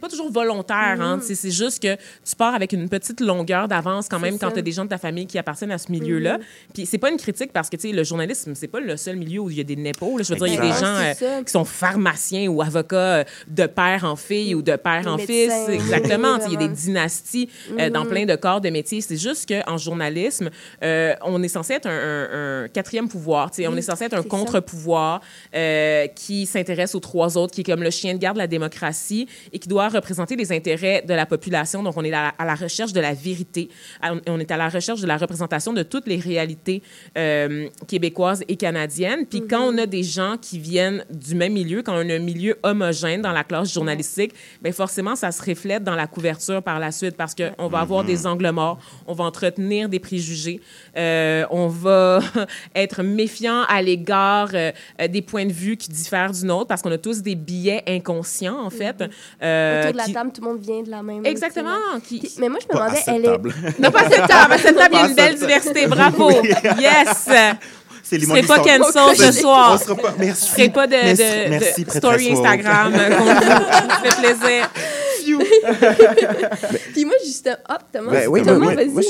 pas toujours volontaire, hein. Tu sais, C'est juste que tu pars avec une petite longueur d'avance quand même quand tu as des gens de ta famille qui appartiennent à ce milieu-là. Mhm. Puis c'est pas une critique parce que, tu sais, le journalisme, c'est pas le seul milieu où il y a des népos. Je veux dire, il y a des gens euh, qui sont pharmaciens ou avocats euh, de père en fille ou de père en fils. Exactement. Il y a des dynasties euh, dans Mhm. plein de corps de métiers. C'est juste qu'en journalisme, euh, on est censé être un, un- un quatrième pouvoir. tu sais. On est censé être un contre-pouvoir qui s'intéresse aux trois autres, qui est comme le chien de garde de la démocratie et qui doit représenter les intérêts de la population. Donc, on est à, à la recherche de la vérité. À- On est à la recherche de la représentation de toutes les réalités euh, québécoises et canadiennes. Puis quand on a des gens qui viennent du même milieu, quand on a un milieu homogène dans la classe journalistique, bien forcément, ça se reflète dans la couverture par la suite parce qu'on va avoir des angles morts, on va entretenir des préjugés, euh, on va être méfiant à l'égard euh, des points de vue qui diffèrent du nôtre parce qu'on a tous des billets inconscients, en fait. euh, Autour de la qui- table, tout le monde vient de la même. Exactement. Puis- mais moi, je me demandais, elle est. Non, pas cette table. À cette table, il y a une belle diversité. Bravo. Yes. C'est Je les serai pas cancel ce soir. On sera pas- merci. Je ferai pas de, de- Merci- de merci, prêtresse story. Instagram euh, contre vous. Ça fait plaisir. Puis moi, justement. Hop, Thomas. Ben oui, Thomas, vas-y. moi,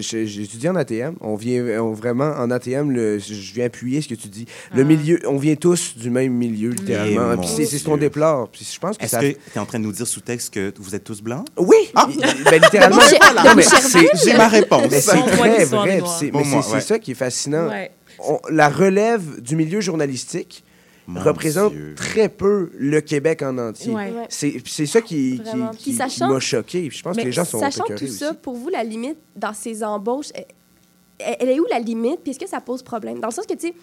j'étudie en ATM. On vient on- vraiment en ATM, le, je viens appuyer ce que tu dis. Le milieu, on vient tous du même milieu, littéralement. Puis c'est ce qu'on déplore. Puis je pense que Est-ce ça. que tu es en train de nous dire sous texte que vous êtes tous blancs? Oui! Ah! Ben, littéralement. J'ai- Non, mais j'ai- c'est- j'ai ma réponse. C'est très vrai. c'est- ça qui est fascinant. Ouais. On- la relève du milieu journalistique représente très peu le Québec en entier. Ouais. C'est c'est ça qui, qui, Vraiment. qui- Puis qui sachant- m'a choqué. Puis Je pense que les gens sont Sachant écœurés tout aussi. ça, pour vous, la limite dans ces embauches, elle, elle est où la limite? Puis est-ce que ça pose problème? Dans le sens que, tu sais,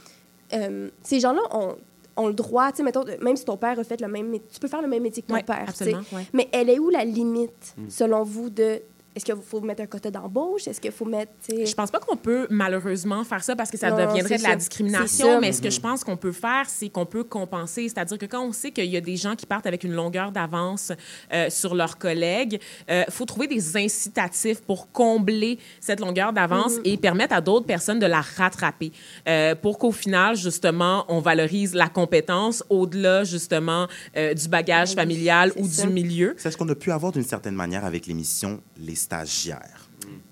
euh, ces gens-là ont, ont le droit, tu sais, mettons, de- même si ton père a fait le même métier, tu peux faire le même métier que ton Ouais, père, tu sais. absolument, ouais. Mais elle est où la limite, Mm. selon vous, de. Est-ce qu'il faut mettre un quota d'embauche? Est-ce qu'il faut mettre. tu sais- Je pense pas qu'on peut malheureusement faire ça parce que ça Non, deviendrait de la ça. discrimination, mais ce que je pense qu'on peut faire, c'est qu'on peut compenser. C'est-à-dire que quand on sait qu'il y a des gens qui partent avec une longueur d'avance euh, sur leurs collègues, il faut trouver des incitatifs pour combler cette longueur d'avance Mhm. et permettre à d'autres personnes de la rattraper euh, pour qu'au final, justement, on valorise la compétence au-delà, justement, euh, du bagage familial ou du milieu. C'est ce qu'on a pu avoir d'une certaine manière avec l'émission Les Stagiaires.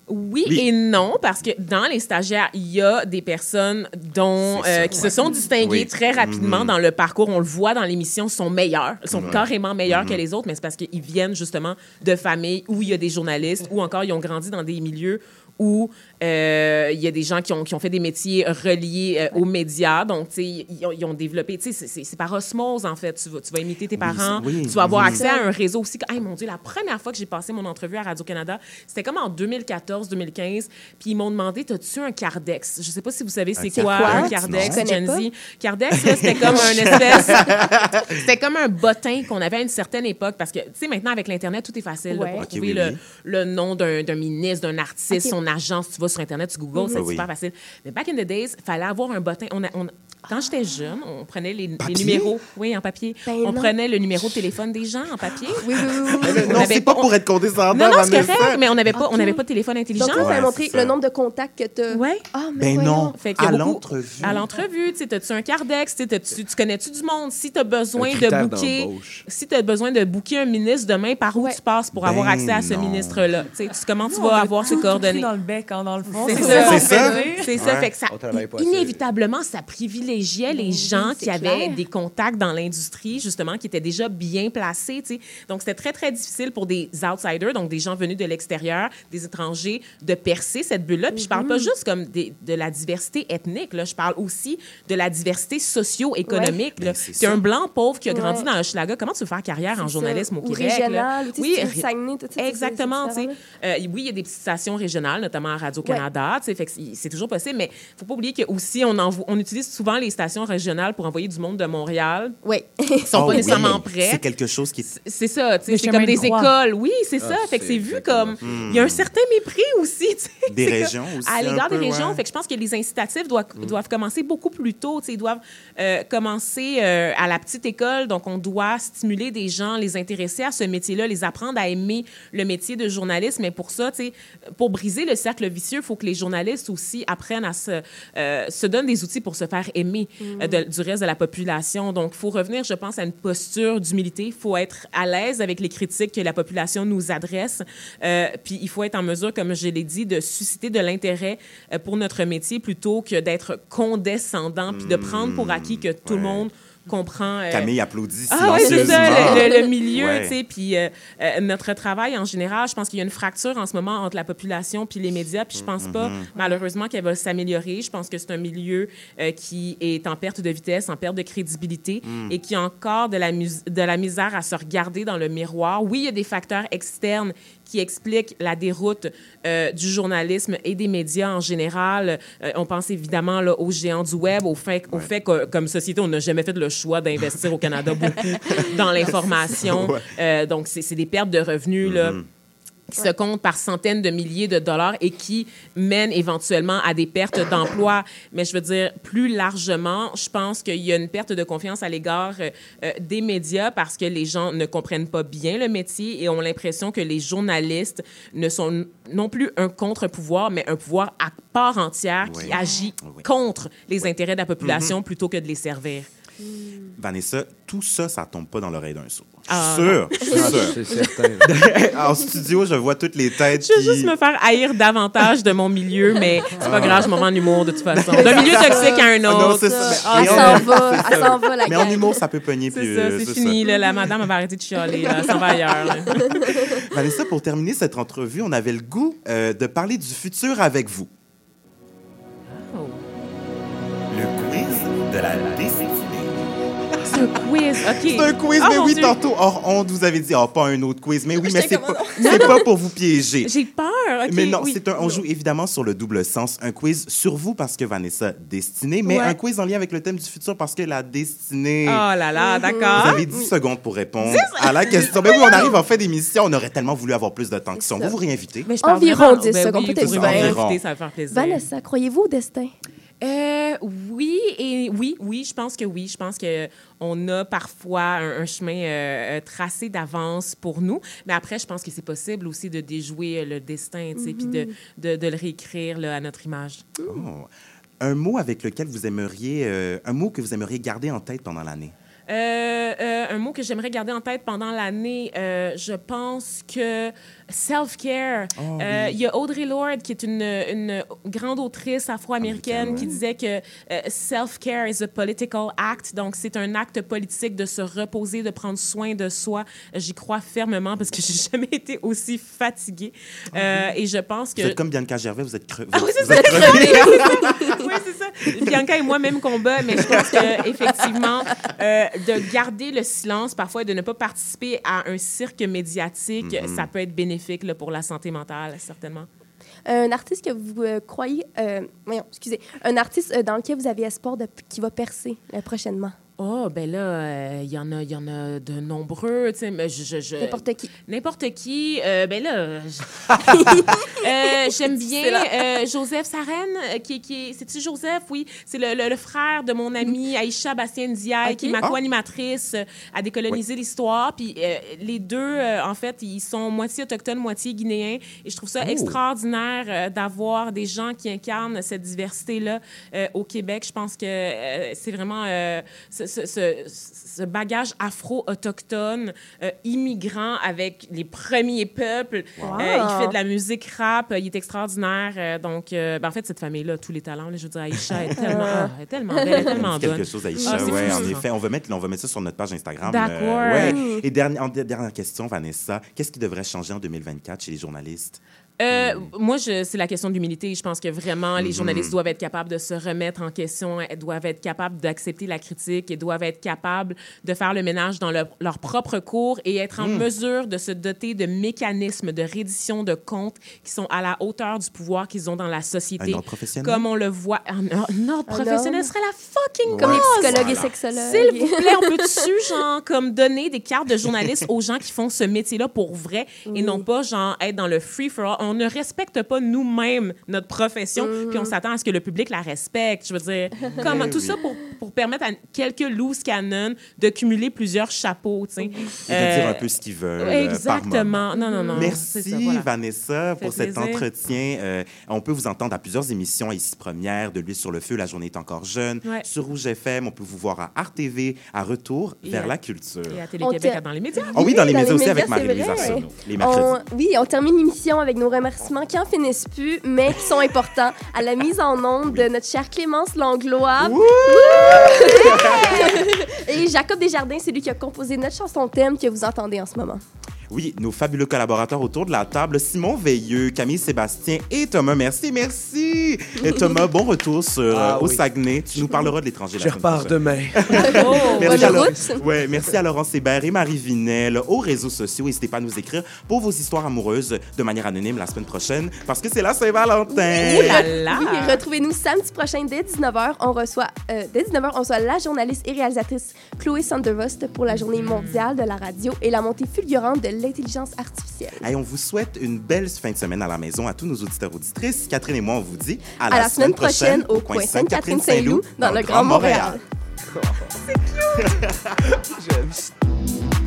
Oui, Oui. et non, parce que dans les stagiaires, il y a des personnes dont, ça, euh, qui ouais. se sont distinguées Oui. très rapidement Mhm. dans le parcours. On le voit dans l'émission, sont meilleurs, sont Ouais. carrément meilleurs Mhm. que les autres, mais c'est parce qu'ils viennent justement de familles où il y a des journalistes ou encore ils ont grandi dans des milieux où il y a des gens qui ont, qui ont fait des métiers reliés euh, aux médias. Donc, tu sais, ils, ont- ils ont développé, tu sais, c'est- par osmose, en fait. Tu vas, tu vas imiter tes parents, oui. tu vas avoir accès à un réseau aussi. Hey, mon Dieu, la première fois que j'ai passé mon entrevue à Radio-Canada, c'était comme en 2014-2015. Puis ils m'ont demandé T'as-tu un Cardex? Je sais pas si vous savez c'est quoi, quoi? un Cardex, Gen Z? Cardex, là, c'était comme un espèce. c'était comme un bottin qu'on avait à une certaine époque. Parce que, tu sais, maintenant, avec l'Internet, tout est facile là, Ouais. pour trouver oui, le, oui. le nom d'un d'un ministre, d'un artiste, son agence. Tu vas sur Internet, tu googles, c'est Mhm. Oui. super facile. Mais back in the days, il fallait avoir un bottin. On a- on- quand j'étais jeune, on prenait les, numéros, oui, en papier. Ben on non. prenait le numéro de téléphone des gens en papier. Oui, oui, oui. oui. On non, c'est pas pour être condescendant, Non, non, c'est correct, mais on n'avait pas, on Ok. n'avait pas de téléphone intelligent. Donc, ça Ouais, montrer le nombre de contacts que tu as. Ouais. Ah, mais Ben non. Fait à l'entrevue. À l'entrevue, tu as-tu un cardex, tu connais-tu du monde? Si tu as besoin de booker, si tu as besoin de booker un ministre demain, par où tu passes pour Ben avoir accès à ce ministre-là? Comment tu on vas avoir ses coordonnées? dans le bec, hein, dans le fond. C'est C'est ça. C'est ça. C'est ça, Ouais. fait que ça, inévitablement, ça privilégiait les gens qui avaient des contacts dans l'industrie, justement, qui étaient déjà bien placés, tu sais. Donc, c'était très, très difficile pour des outsiders, donc des gens venus de l'extérieur, des étrangers, de percer cette bulle-là. Puis je parle pas juste comme des- de la diversité ethnique, là. Je parle aussi de la diversité socio-économique, Ouais. là. Ben, ça. un blanc pauvre qui a grandi Ouais. dans Hochelaga. Comment tu veux faire carrière en journalisme ça. au Ou Québec? régional, tu Oui, tu Saguenay, tout ça, Exactement, tu Euh, oui, il y a des petites stations régionales, notamment à Radio-Canada, fait que c'est toujours possible, mais faut pas oublier que aussi on, envo- on utilise souvent les stations régionales pour envoyer du monde de Montréal. Oui. Ils sont Oh pas oui. nécchemairement C'est prêts. quelque chose qui est C'est ça, c'est comme de des écoles. Oui, c'est Ah, ça. Fait que c'est vu comme. Il y a un certain mépris aussi, tu sais. Des régions comme- aussi, À l'égard des peu, régions. ouais. Fait que je pense que les incitatifs doivent, doivent commencer beaucoup plus tôt. tu sais, Ils doivent euh, commencer euh, à la petite école. Donc, on doit stimuler des gens, les intéresser à ce métier-là, les apprendre à aimer le métier de journaliste. Mais pour ça, tu sais, pour briser le cercle vicieux précieux. Il faut que les journalistes aussi apprennent à se, euh, se donnent des outils pour se faire aimer Mm. euh, de- du reste de la population. Donc, il faut revenir, je pense, à une posture d'humilité. Il faut être à l'aise avec les critiques que la population nous adresse. Euh, puis, il faut être en mesure, comme je l'ai dit, de susciter de l'intérêt euh, pour notre métier plutôt que d'être condescendant puis de prendre pour acquis que tout le monde comprend. euh, Camille applaudit ah oui, c'est ça, le, le- le milieu, Ouais. tu sais. Puis euh, euh, notre travail en général, je pense qu'il y a une fracture en ce moment entre la population puis les médias. Puis je pense pas, Mhm. malheureusement, qu'elle va s'améliorer. Je pense que c'est un milieu qui est en perte de vitesse, en perte de crédibilité Mm. et qui a encore de la, de la misère à se regarder dans le miroir. Oui, il y a des facteurs externes qui expliquent la déroute euh, du journalisme et des médias en général. Euh, on pense évidemment là, aux géants du web, au fait, au fait que, comme société, on n'a jamais fait le choix d'investir au Canada beaucoup dans l'information. Ouais. Euh, donc, c'est des pertes de revenus. Là, Mm-hmm. qui se comptent par centaines de milliers de dollars et qui mènent éventuellement à des pertes d'emplois. Mais je veux dire, plus largement, je pense qu'il y a une perte de confiance à l'égard euh, euh, des médias parce que les gens ne comprennent pas bien le métier et ont l'impression que les journalistes ne sont non plus un contre-pouvoir, mais un pouvoir à part entière qui Oui. agit contre les intérêts de la population Mhm. plutôt que de les servir. Vanessa, tout ça, ça tombe pas dans l'oreille d'un sourd. Ah, sûr, non. je suis sûr. Certain. en studio, je vois toutes les têtes Je veux qui... juste me faire haïr davantage de mon milieu, mais c'est pas grave, je m'en vais en humour de toute façon. D'un milieu toxique à un Ah non, autre. c'est ça. Ah, Mais ça on- va, elle s'en va, la Mais en humour, ça peut pogner. C'est ça, euh, c'est fini. ça. là, la madame elle va arrêter de chialer. Là, elle s'en va ailleurs. là. Vanessa, pour terminer cette entrevue, on avait le goût euh, de parler du futur avec vous. Oh. Le quiz de la destinée. C'est un quiz, OK. C'est un quiz, Ah, mais oui, Dieu. tantôt, hors honte, vous avez dit, oh, pas un autre quiz. Mais oui, mais c'est pas, oh c'est pas pour vous piéger. J'ai peur. OK, mais non, oui. c'est un, on joue évidemment sur le double sens. Un quiz sur vous parce que Vanessa, destinée, mais Ouais. un quiz en lien avec le thème du futur parce que la destinée. Oh là là, d'accord. Vous avez 10 secondes pour répondre à la question. Ben oui, on arrive en fin d'émission. On aurait tellement voulu avoir plus de temps que ça. On va vous réinviter. Mais je Environ vraiment- 10 ben secondes, peut-être. Vanessa, croyez-vous au destin? Euh, oui et oui, oui, je pense que oui. Je pense que on a parfois un, un chemin euh, euh, tracé d'avance pour nous, mais après, je pense que c'est possible aussi de déjouer le destin, tu sais, puis de, Mhm. de, de le réécrire là, à notre image. Oh. Un mot avec lequel vous aimeriez, euh, un mot que vous aimeriez garder en tête pendant l'année? Euh, euh, un mot que j'aimerais garder en tête pendant l'année, euh, je pense que self-care. Oh, Euh, oui. Il y a Audre Lorde, qui est une, une grande autrice afro-américaine, qui disait que euh, self-care is a political act. Donc, c'est un acte politique de se reposer, de prendre soin de soi. J'y crois fermement parce que j'ai jamais été aussi fatiguée. Euh, et je pense que... Vous êtes comme Bianca Gervais, vous êtes crevée. Ah oui, c'est ça, oui, c'est ça. Bianca et moi, même combat, mais je pense que effectivement, euh, de garder le silence parfois et de ne pas participer à un cirque médiatique, Mhm. ça peut être bénéfique là, pour la santé mentale, certainement. Un artiste que vous euh, croyez... euh, voyons, excusez. Un artiste euh, dans lequel vous avez espoir de, qui va percer euh, prochainement? Oh, ben là, euh, il y en a, y en a de nombreux, tu sais, mais je... je- je- N'importe qui. N'importe qui. euh, ben là, Euh, j'aime bien Joseph Sarène, qui, qui est... C'est-tu Joseph? Oui. C'est le, le- le frère de mon amie Aïcha Bastien Ndiaye, qui est ma Ah. co-animatrice à Décoloniser l'histoire. Puis les deux, en fait, ils sont moitié autochtones, moitié guinéens. Et je trouve ça Oh. extraordinaire d'avoir des gens qui incarnent cette diversité-là au Québec. Je pense que c'est vraiment ce, ce- ce- ce bagage afro-autochtone, euh, immigrant avec les premiers peuples. Wow. Euh, il fait de la musique rap, euh, il est extraordinaire. euh, donc, euh, ben, en fait, cette famille-là tous les talents. là. je veux dire, Aïcha est tellement, ah, est tellement belle, elle est tellement Quelque chose, Aïcha. Ah, ouais, en effet. On va, mettre, on va mettre ça sur notre page Instagram. D'accord. ouais. Et dernière question, Vanessa. Qu'est-ce qui devrait changer en 2024 chez les journalistes? Euh, Moi, je- c'est la question d'humilité. Je pense que vraiment, les Mhm. journalistes doivent être capables de se remettre en question, elles doivent être capables d'accepter la critique et doivent être capables de faire le ménage dans leur, leur propre cours et être en Mhm. mesure de se doter de mécanismes de reddition de comptes qui sont à la hauteur du pouvoir qu'ils ont dans la société. Un ordre professionnel? Comme on le voit. Un, or- un ordre professionnel serait la fucking Comme les psychologues et sexologues. S'il vous plaît, on peut-tu, genre, comme donner des cartes de journalistes aux gens qui font ce métier-là pour vrai et non pas, genre, être dans le free-for-all? On ne respecte pas nous-mêmes notre profession, Mhm. puis on s'attend à ce que le public la respecte. Je veux dire, comment, tout ça pour, pour permettre à quelques loose canons de cumuler plusieurs chapeaux, tu sais. Et de Euh, dire un peu ce qu'ils veulent. euh, par moment. Exactement. Non, non, non. Merci ça, voilà. Vanessa pour cet plaisir. entretien. Euh, on peut vous entendre à plusieurs émissions ici première, de l'huile sur le feu, la journée est encore jeune. Ouais. Sur Rouge FM, on peut vous voir à Art TV, à Retour Et vers à- la culture. Et à Télé-Québec, dans les médias. Ah oui, dans les médias aussi médias, avec Marie-Louise. Arsenault, les mercredis. On- oui, on termine l'émission avec nos remerciements qui en finissent plus, mais qui sont importants à la mise en onde de notre chère Clémence Langlois. Wouh! Et Jacob Desjardins, c'est lui qui a composé notre chanson thème que vous entendez en ce moment. Oui, nos fabuleux collaborateurs autour de la table, Simon Veilleux, Camille Sébastien et Thomas. Merci, merci. Et Thomas, bon retour sur, Ah euh, au oui. Saguenay. Tu nous parleras de l'étranger Je repars demain. Oh, Merci à, bonne Laure- route. ouais, merci à Laurence Hébert et Marie Vinel aux réseaux sociaux. N'hésitez pas à nous écrire pour vos histoires amoureuses de manière anonyme la semaine prochaine parce que c'est la Saint-Valentin. Oh là là! Oui, retrouvez-nous samedi prochain dès 19h. On reçoit, euh, dès 19h, on reçoit la journaliste et réalisatrice Chloé Sandervost pour la journée mondiale de la radio et la montée fulgurante de l'intelligence artificielle. Hey, on vous souhaite une belle fin de semaine à la maison à tous nos auditeurs auditrices. Catherine et moi, on vous dit À, la, semaine prochaine au coin Sainte-Catherine-Saint-Loup dans le Grand Montréal. Ça. Vous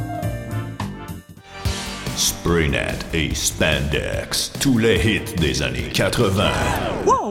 Spraynet et Spandex, tous les hits des années 80. Wow,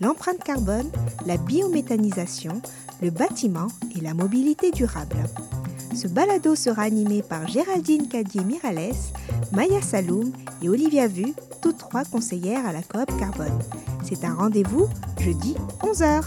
l'empreinte carbone, la biométhanisation, le bâtiment et la mobilité durable. Ce balado sera animé par Géraldine Cadier-Mirales, Maya Saloum et Olivia Vu, toutes trois conseillères à la coop Carbone. C'est un rendez-vous jeudi 11h.